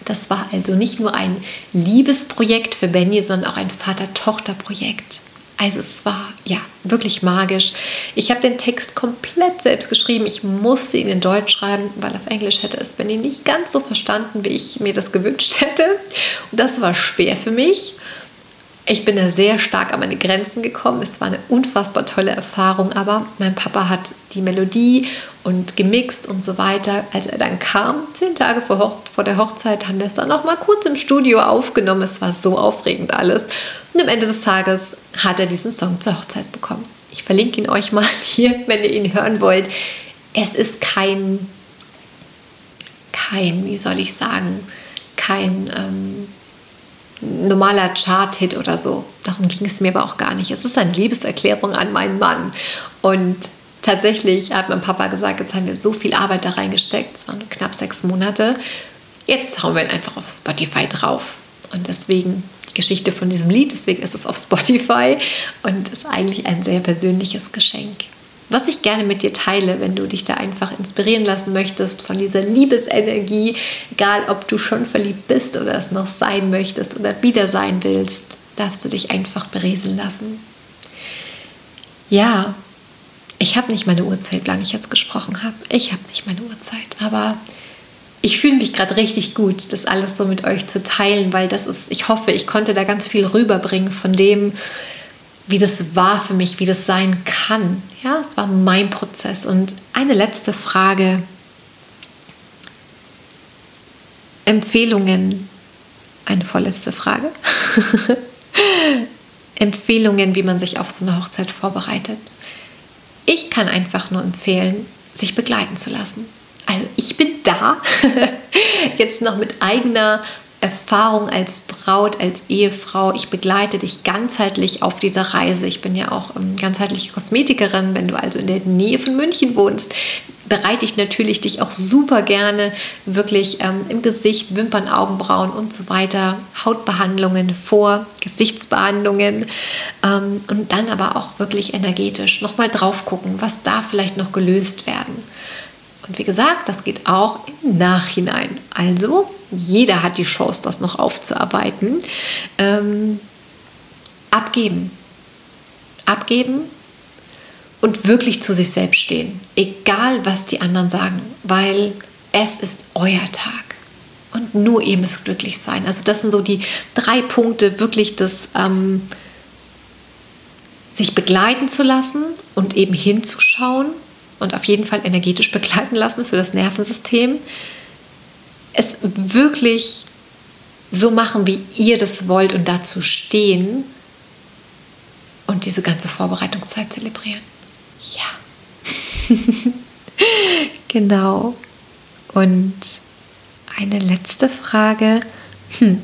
Das war also nicht nur ein Liebesprojekt für Benny, sondern auch ein Vater-Tochter-Projekt. Also es war ja wirklich magisch. Ich habe den Text komplett selbst geschrieben. Ich musste ihn in Deutsch schreiben, weil auf Englisch hätte es Benny nicht ganz so verstanden, wie ich mir das gewünscht hätte. Und das war schwer für mich. Ich bin da sehr stark an meine Grenzen gekommen. Es war eine unfassbar tolle Erfahrung, aber mein Papa hat die Melodie und gemixt und so weiter. Als er dann kam, zehn Tage vor, vor der Hochzeit, haben wir es dann noch mal kurz im Studio aufgenommen. Es war so aufregend alles. Und am Ende des Tages hat er diesen Song zur Hochzeit bekommen. Ich verlinke ihn euch mal hier, wenn ihr ihn hören wollt. Es ist kein, kein, wie soll ich sagen, kein ähm, normaler Chart-Hit oder so. Darum ging es mir aber auch gar nicht. Es ist eine Liebeserklärung an meinen Mann. Und tatsächlich hat mein Papa gesagt, jetzt haben wir so viel Arbeit da reingesteckt. Es waren knapp sechs Monate. Jetzt hauen wir ihn einfach auf Spotify drauf. Und deswegen die Geschichte von diesem Lied, deswegen ist es auf Spotify und ist eigentlich ein sehr persönliches Geschenk was ich gerne mit dir teile, wenn du dich da einfach inspirieren lassen möchtest von dieser Liebesenergie, egal ob du schon verliebt bist oder es noch sein möchtest oder wieder sein willst, darfst du dich einfach berieseln lassen. Ja, ich habe nicht meine Uhrzeit, lange ich jetzt gesprochen habe. Ich habe nicht meine Uhrzeit, aber ich fühle mich gerade richtig gut, das alles so mit euch zu teilen, weil das ist, ich hoffe, ich konnte da ganz viel rüberbringen von dem, wie das war für mich, wie das sein kann. Ja, es war mein Prozess. Und eine letzte Frage. Empfehlungen. Eine vorletzte Frage. Empfehlungen, wie man sich auf so eine Hochzeit vorbereitet. Ich kann einfach nur empfehlen, sich begleiten zu lassen. Also ich bin da, jetzt noch mit eigener Erfahrung als Braut, als Ehefrau. Ich begleite dich ganzheitlich auf dieser Reise. Ich bin ja auch ähm, ganzheitliche Kosmetikerin. Wenn du also in der Nähe von München wohnst, bereite ich natürlich dich auch super gerne wirklich ähm, im Gesicht, Wimpern, Augenbrauen und so weiter, Hautbehandlungen vor, Gesichtsbehandlungen ähm, und dann aber auch wirklich energetisch nochmal drauf gucken, was da vielleicht noch gelöst werden. Und wie gesagt, das geht auch im Nachhinein. Also jeder hat die Chance, das noch aufzuarbeiten. Ähm, abgeben. Abgeben und wirklich zu sich selbst stehen. Egal, was die anderen sagen, weil es ist euer Tag. Und nur ihr müsst glücklich sein. Also das sind so die drei Punkte, wirklich das ähm, sich begleiten zu lassen und eben hinzuschauen und auf jeden Fall energetisch begleiten lassen für das Nervensystem es wirklich so machen, wie ihr das wollt und dazu stehen und diese ganze Vorbereitungszeit zelebrieren. Ja. genau. Und eine letzte Frage. Hm.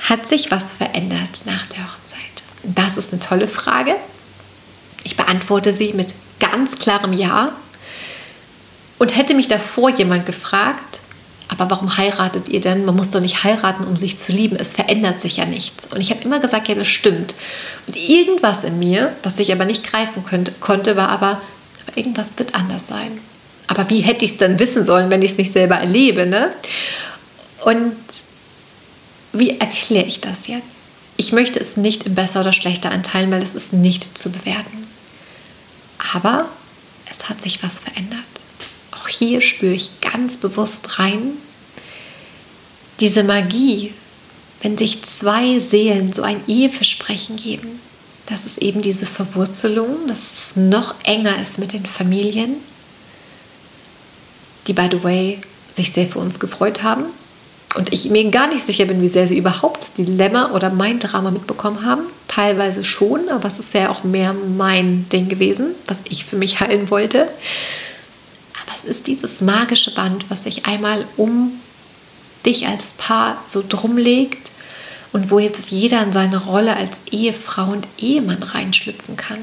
Hat sich was verändert nach der Hochzeit? Das ist eine tolle Frage. Ich beantworte sie mit ganz klarem Ja. Und hätte mich davor jemand gefragt, aber warum heiratet ihr denn? Man muss doch nicht heiraten, um sich zu lieben. Es verändert sich ja nichts. Und ich habe immer gesagt, ja, das stimmt. Und irgendwas in mir, was ich aber nicht greifen könnte, konnte, war aber, aber irgendwas wird anders sein. Aber wie hätte ich es dann wissen sollen, wenn ich es nicht selber erlebe? Ne? Und wie erkläre ich das jetzt? Ich möchte es nicht im besser oder schlechter einteilen, weil es ist nicht zu bewerten. Aber es hat sich was verändert. Auch hier spüre ich ganz bewusst rein, diese Magie, wenn sich zwei Seelen so ein Eheversprechen geben, dass es eben diese Verwurzelung, dass es noch enger ist mit den Familien, die, by the way, sich sehr für uns gefreut haben. Und ich mir gar nicht sicher bin, wie sehr sie überhaupt das Dilemma oder mein Drama mitbekommen haben. Teilweise schon, aber es ist ja auch mehr mein Ding gewesen, was ich für mich heilen wollte es ist dieses magische Band, was sich einmal um dich als Paar so drum legt und wo jetzt jeder in seine Rolle als Ehefrau und Ehemann reinschlüpfen kann.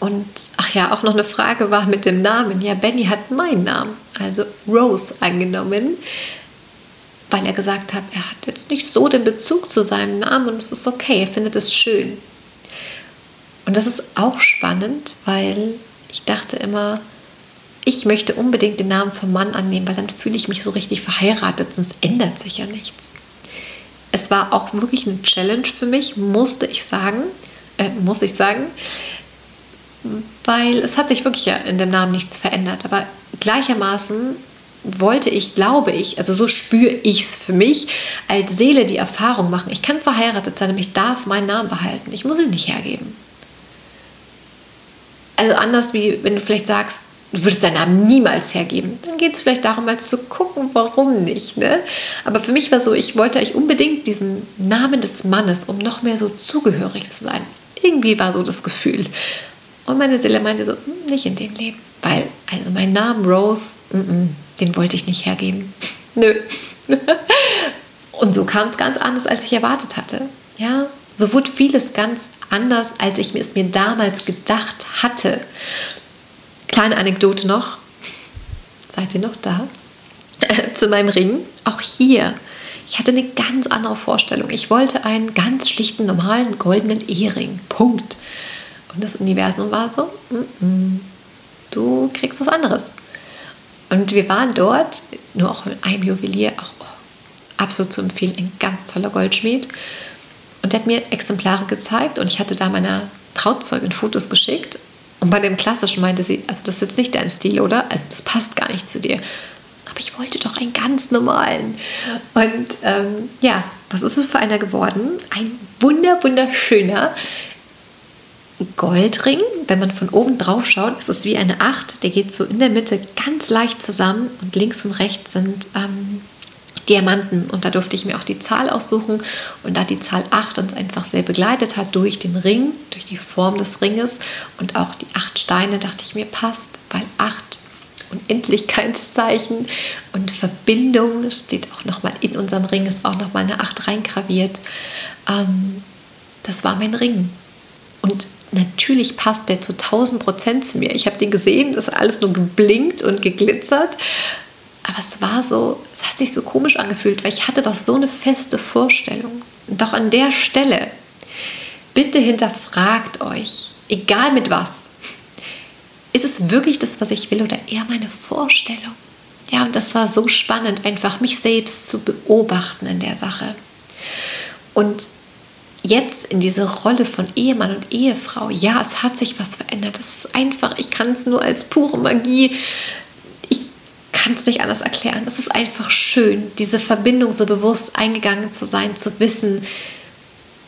Und ach ja, auch noch eine Frage war mit dem Namen. Ja, Benny hat meinen Namen, also Rose, angenommen, weil er gesagt hat, er hat jetzt nicht so den Bezug zu seinem Namen und es ist okay, er findet es schön. Und das ist auch spannend, weil ich dachte immer, ich möchte unbedingt den Namen vom Mann annehmen, weil dann fühle ich mich so richtig verheiratet, sonst ändert sich ja nichts. Es war auch wirklich eine Challenge für mich, musste ich sagen, äh, muss ich sagen, weil es hat sich wirklich ja in dem Namen nichts verändert. Aber gleichermaßen wollte ich, glaube ich, also so spüre ich es für mich, als Seele die Erfahrung machen, ich kann verheiratet sein, aber ich darf meinen Namen behalten. Ich muss ihn nicht hergeben. Also anders wie wenn du vielleicht sagst, du würdest deinen Namen niemals hergeben. Dann geht es vielleicht darum, mal zu gucken, warum nicht. Ne? Aber für mich war so, ich wollte eigentlich unbedingt diesen Namen des Mannes, um noch mehr so zugehörig zu sein. Irgendwie war so das Gefühl. Und meine Seele meinte so, hm, nicht in dem Leben. Weil, also mein Name Rose, mm -mm, den wollte ich nicht hergeben. Nö. Und so kam es ganz anders, als ich erwartet hatte. Ja, so wurde vieles ganz anders, als ich es mir damals gedacht hatte. Kleine Anekdote noch. Seid ihr noch da? Zu meinem Ring. Auch hier. Ich hatte eine ganz andere Vorstellung. Ich wollte einen ganz schlichten, normalen goldenen Ehering. Punkt. Und das Universum war so, mm -mm, du kriegst was anderes. Und wir waren dort, nur auch mit einem Juwelier, auch oh, absolut zu empfehlen, ein ganz toller Goldschmied. Und der hat mir Exemplare gezeigt und ich hatte da meiner Trauzeugin Fotos geschickt. Und bei dem klassischen meinte sie, also das ist jetzt nicht dein Stil, oder? Also das passt gar nicht zu dir. Aber ich wollte doch einen ganz normalen. Und ähm, ja, was ist es für einer geworden? Ein wunder, wunderschöner Goldring. Wenn man von oben drauf schaut, ist es wie eine Acht. Der geht so in der Mitte ganz leicht zusammen und links und rechts sind ähm, Diamanten. Und da durfte ich mir auch die Zahl aussuchen. Und da die Zahl 8 uns einfach sehr begleitet hat durch den Ring, durch die Form des Ringes und auch die acht Steine, dachte ich mir, passt, weil 8 Unendlichkeitszeichen und Verbindung steht auch nochmal in unserem Ring, ist auch nochmal eine 8 reingraviert. Ähm, das war mein Ring. Und natürlich passt der zu 1000 Prozent zu mir. Ich habe den gesehen, das hat alles nur geblinkt und geglitzert. Aber es war so, es hat sich so komisch angefühlt, weil ich hatte doch so eine feste Vorstellung. Auch an der Stelle, bitte hinterfragt euch, egal mit was, ist es wirklich das, was ich will oder eher meine Vorstellung? Ja, und das war so spannend, einfach mich selbst zu beobachten in der Sache. Und jetzt in diese Rolle von Ehemann und Ehefrau, ja, es hat sich was verändert. Das ist einfach, ich kann es nur als pure Magie kann es nicht anders erklären. Es ist einfach schön, diese Verbindung so bewusst eingegangen zu sein, zu wissen,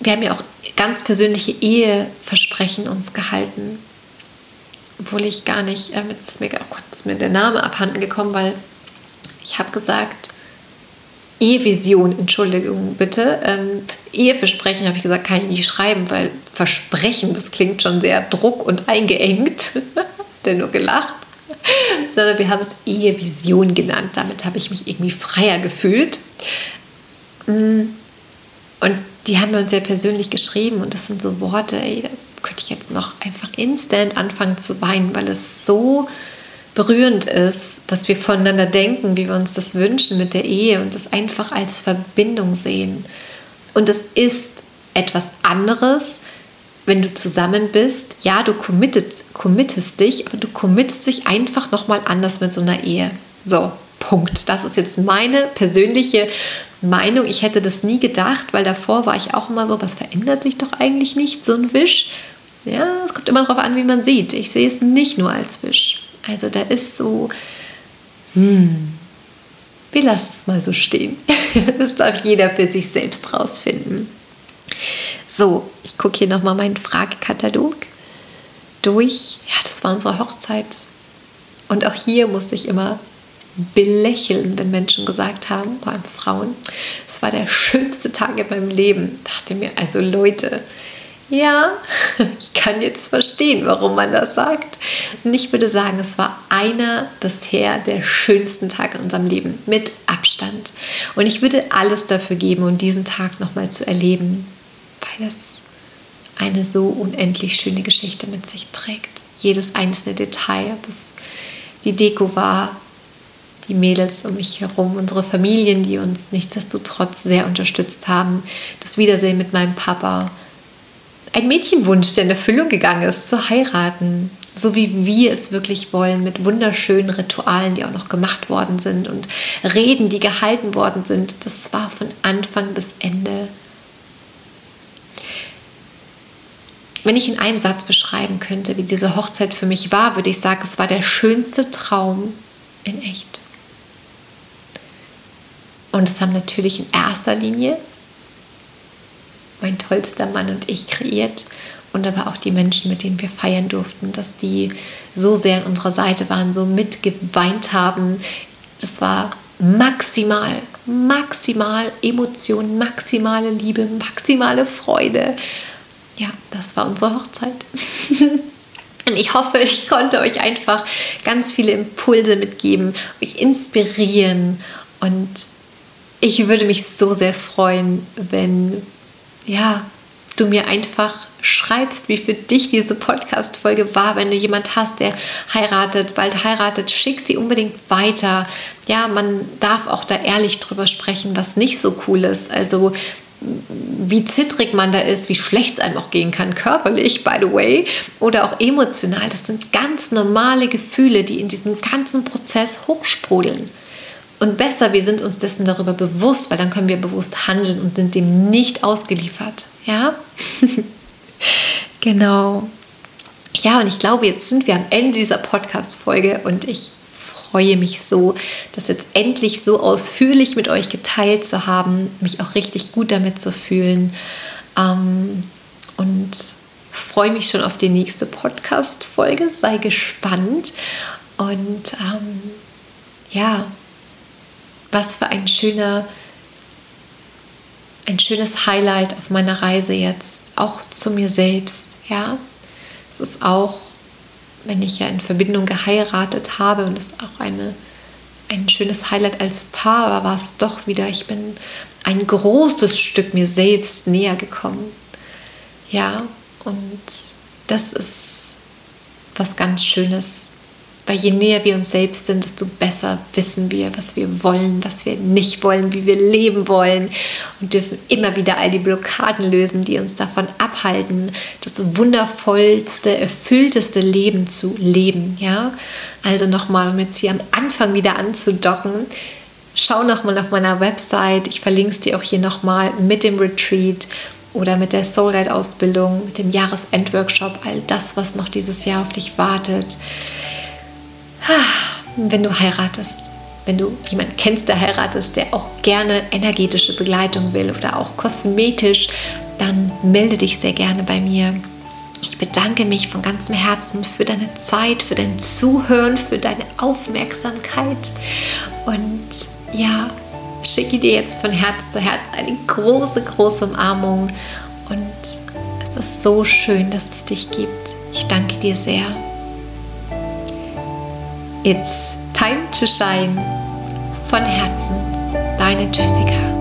wir haben ja auch ganz persönliche Eheversprechen uns gehalten. Obwohl ich gar nicht, äh, jetzt ist mir, oh Gott, ist mir der Name abhanden gekommen, weil ich habe gesagt, Ehevision, Entschuldigung bitte. Ähm, Eheversprechen habe ich gesagt, kann ich nicht schreiben, weil Versprechen, das klingt schon sehr druck- und eingeengt. der nur gelacht. sondern wir haben es Ehevision genannt. Damit habe ich mich irgendwie freier gefühlt. Mm. Und die haben wir uns sehr persönlich geschrieben und das sind so Worte, ey, da könnte ich jetzt noch einfach instant anfangen zu weinen, weil es so berührend ist, was wir voneinander denken, wie wir uns das wünschen mit der Ehe und das einfach als Verbindung sehen. Und es ist etwas anderes, wenn du zusammen bist, ja, du committed, committest dich, aber du committest dich einfach nochmal anders mit so einer Ehe. So, Punkt. Das ist jetzt meine persönliche Meinung. Ich hätte das nie gedacht, weil davor war ich auch immer so, was verändert sich doch eigentlich nicht, so ein Wisch. Ja, es kommt immer darauf an, wie man sieht. Ich sehe es nicht nur als Wisch. Also da ist so, hm, wir lassen es mal so stehen. Das darf jeder für sich selbst rausfinden. So, ich gucke hier nochmal meinen Fragekatalog durch. Ja, das war unsere Hochzeit. Und auch hier musste ich immer belächeln, wenn Menschen gesagt haben, vor allem Frauen, es war der schönste Tag in meinem Leben. Dachte mir, also Leute, ja, ich kann jetzt verstehen, warum man das sagt. Und ich würde sagen, es war einer bisher der schönsten Tage in unserem Leben, mit Abstand. Und ich würde alles dafür geben, um diesen Tag nochmal zu erleben weil es eine so unendlich schöne Geschichte mit sich trägt. Jedes einzelne Detail, ob es die Deko war, die Mädels um mich herum, unsere Familien, die uns nichtsdestotrotz sehr unterstützt haben, das Wiedersehen mit meinem Papa, ein Mädchenwunsch, der in Erfüllung gegangen ist, zu heiraten, so wie wir es wirklich wollen, mit wunderschönen Ritualen, die auch noch gemacht worden sind und Reden, die gehalten worden sind. Das war von Anfang bis Ende wenn ich in einem Satz beschreiben könnte, wie diese Hochzeit für mich war, würde ich sagen, es war der schönste Traum in echt. Und es haben natürlich in erster Linie mein tollster Mann und ich kreiert und aber auch die Menschen, mit denen wir feiern durften, dass die so sehr an unserer Seite waren, so mitgeweint haben. Das war maximal, maximal Emotion, maximale Liebe, maximale Freude. Ja, das war unsere Hochzeit. Und ich hoffe, ich konnte euch einfach ganz viele Impulse mitgeben, euch inspirieren. Und ich würde mich so sehr freuen, wenn ja, du mir einfach schreibst, wie für dich diese Podcast-Folge war. Wenn du jemand hast, der heiratet, bald heiratet, schick sie unbedingt weiter. Ja, man darf auch da ehrlich drüber sprechen, was nicht so cool ist. Also wie zittrig man da ist, wie schlecht es einem auch gehen kann, körperlich, by the way, oder auch emotional. Das sind ganz normale Gefühle, die in diesem ganzen Prozess hochsprudeln. Und besser, wir sind uns dessen darüber bewusst, weil dann können wir bewusst handeln und sind dem nicht ausgeliefert. Ja? genau. Ja, und ich glaube, jetzt sind wir am Ende dieser Podcast-Folge und ich freue mich so, das jetzt endlich so ausführlich mit euch geteilt zu haben, mich auch richtig gut damit zu fühlen. Ähm, und freue mich schon auf die nächste Podcast-Folge. Sei gespannt. Und ähm, ja, was für ein schöner, ein schönes Highlight auf meiner Reise jetzt, auch zu mir selbst. Ja, es ist auch wenn ich ja in Verbindung geheiratet habe und es auch eine, ein schönes Highlight als Paar war, war es doch wieder, ich bin ein großes Stück mir selbst näher gekommen. Ja, und das ist was ganz Schönes, weil je näher wir uns selbst sind, desto besser wissen wir, was wir wollen, was wir nicht wollen, wie wir leben wollen und dürfen immer wieder all die Blockaden lösen, die uns davon abhalten, das wundervollste, erfüllteste Leben zu leben. Ja, also nochmal, um jetzt hier am Anfang wieder anzudocken. Schau nochmal auf meiner Website. Ich verlinke es dir auch hier nochmal mit dem Retreat oder mit der Soul Guide Ausbildung, mit dem Jahresendworkshop, all das, was noch dieses Jahr auf dich wartet wenn du heiratest, wenn du jemanden kennst, der heiratest, der auch gerne energetische Begleitung will oder auch kosmetisch, dann melde dich sehr gerne bei mir. Ich bedanke mich von ganzem Herzen für deine Zeit, für dein Zuhören, für deine Aufmerksamkeit und ja, schicke dir jetzt von Herz zu Herz eine große, große Umarmung und es ist so schön, dass es dich gibt. Ich danke dir sehr. It's time to shine. Von Herzen, deine Jessica.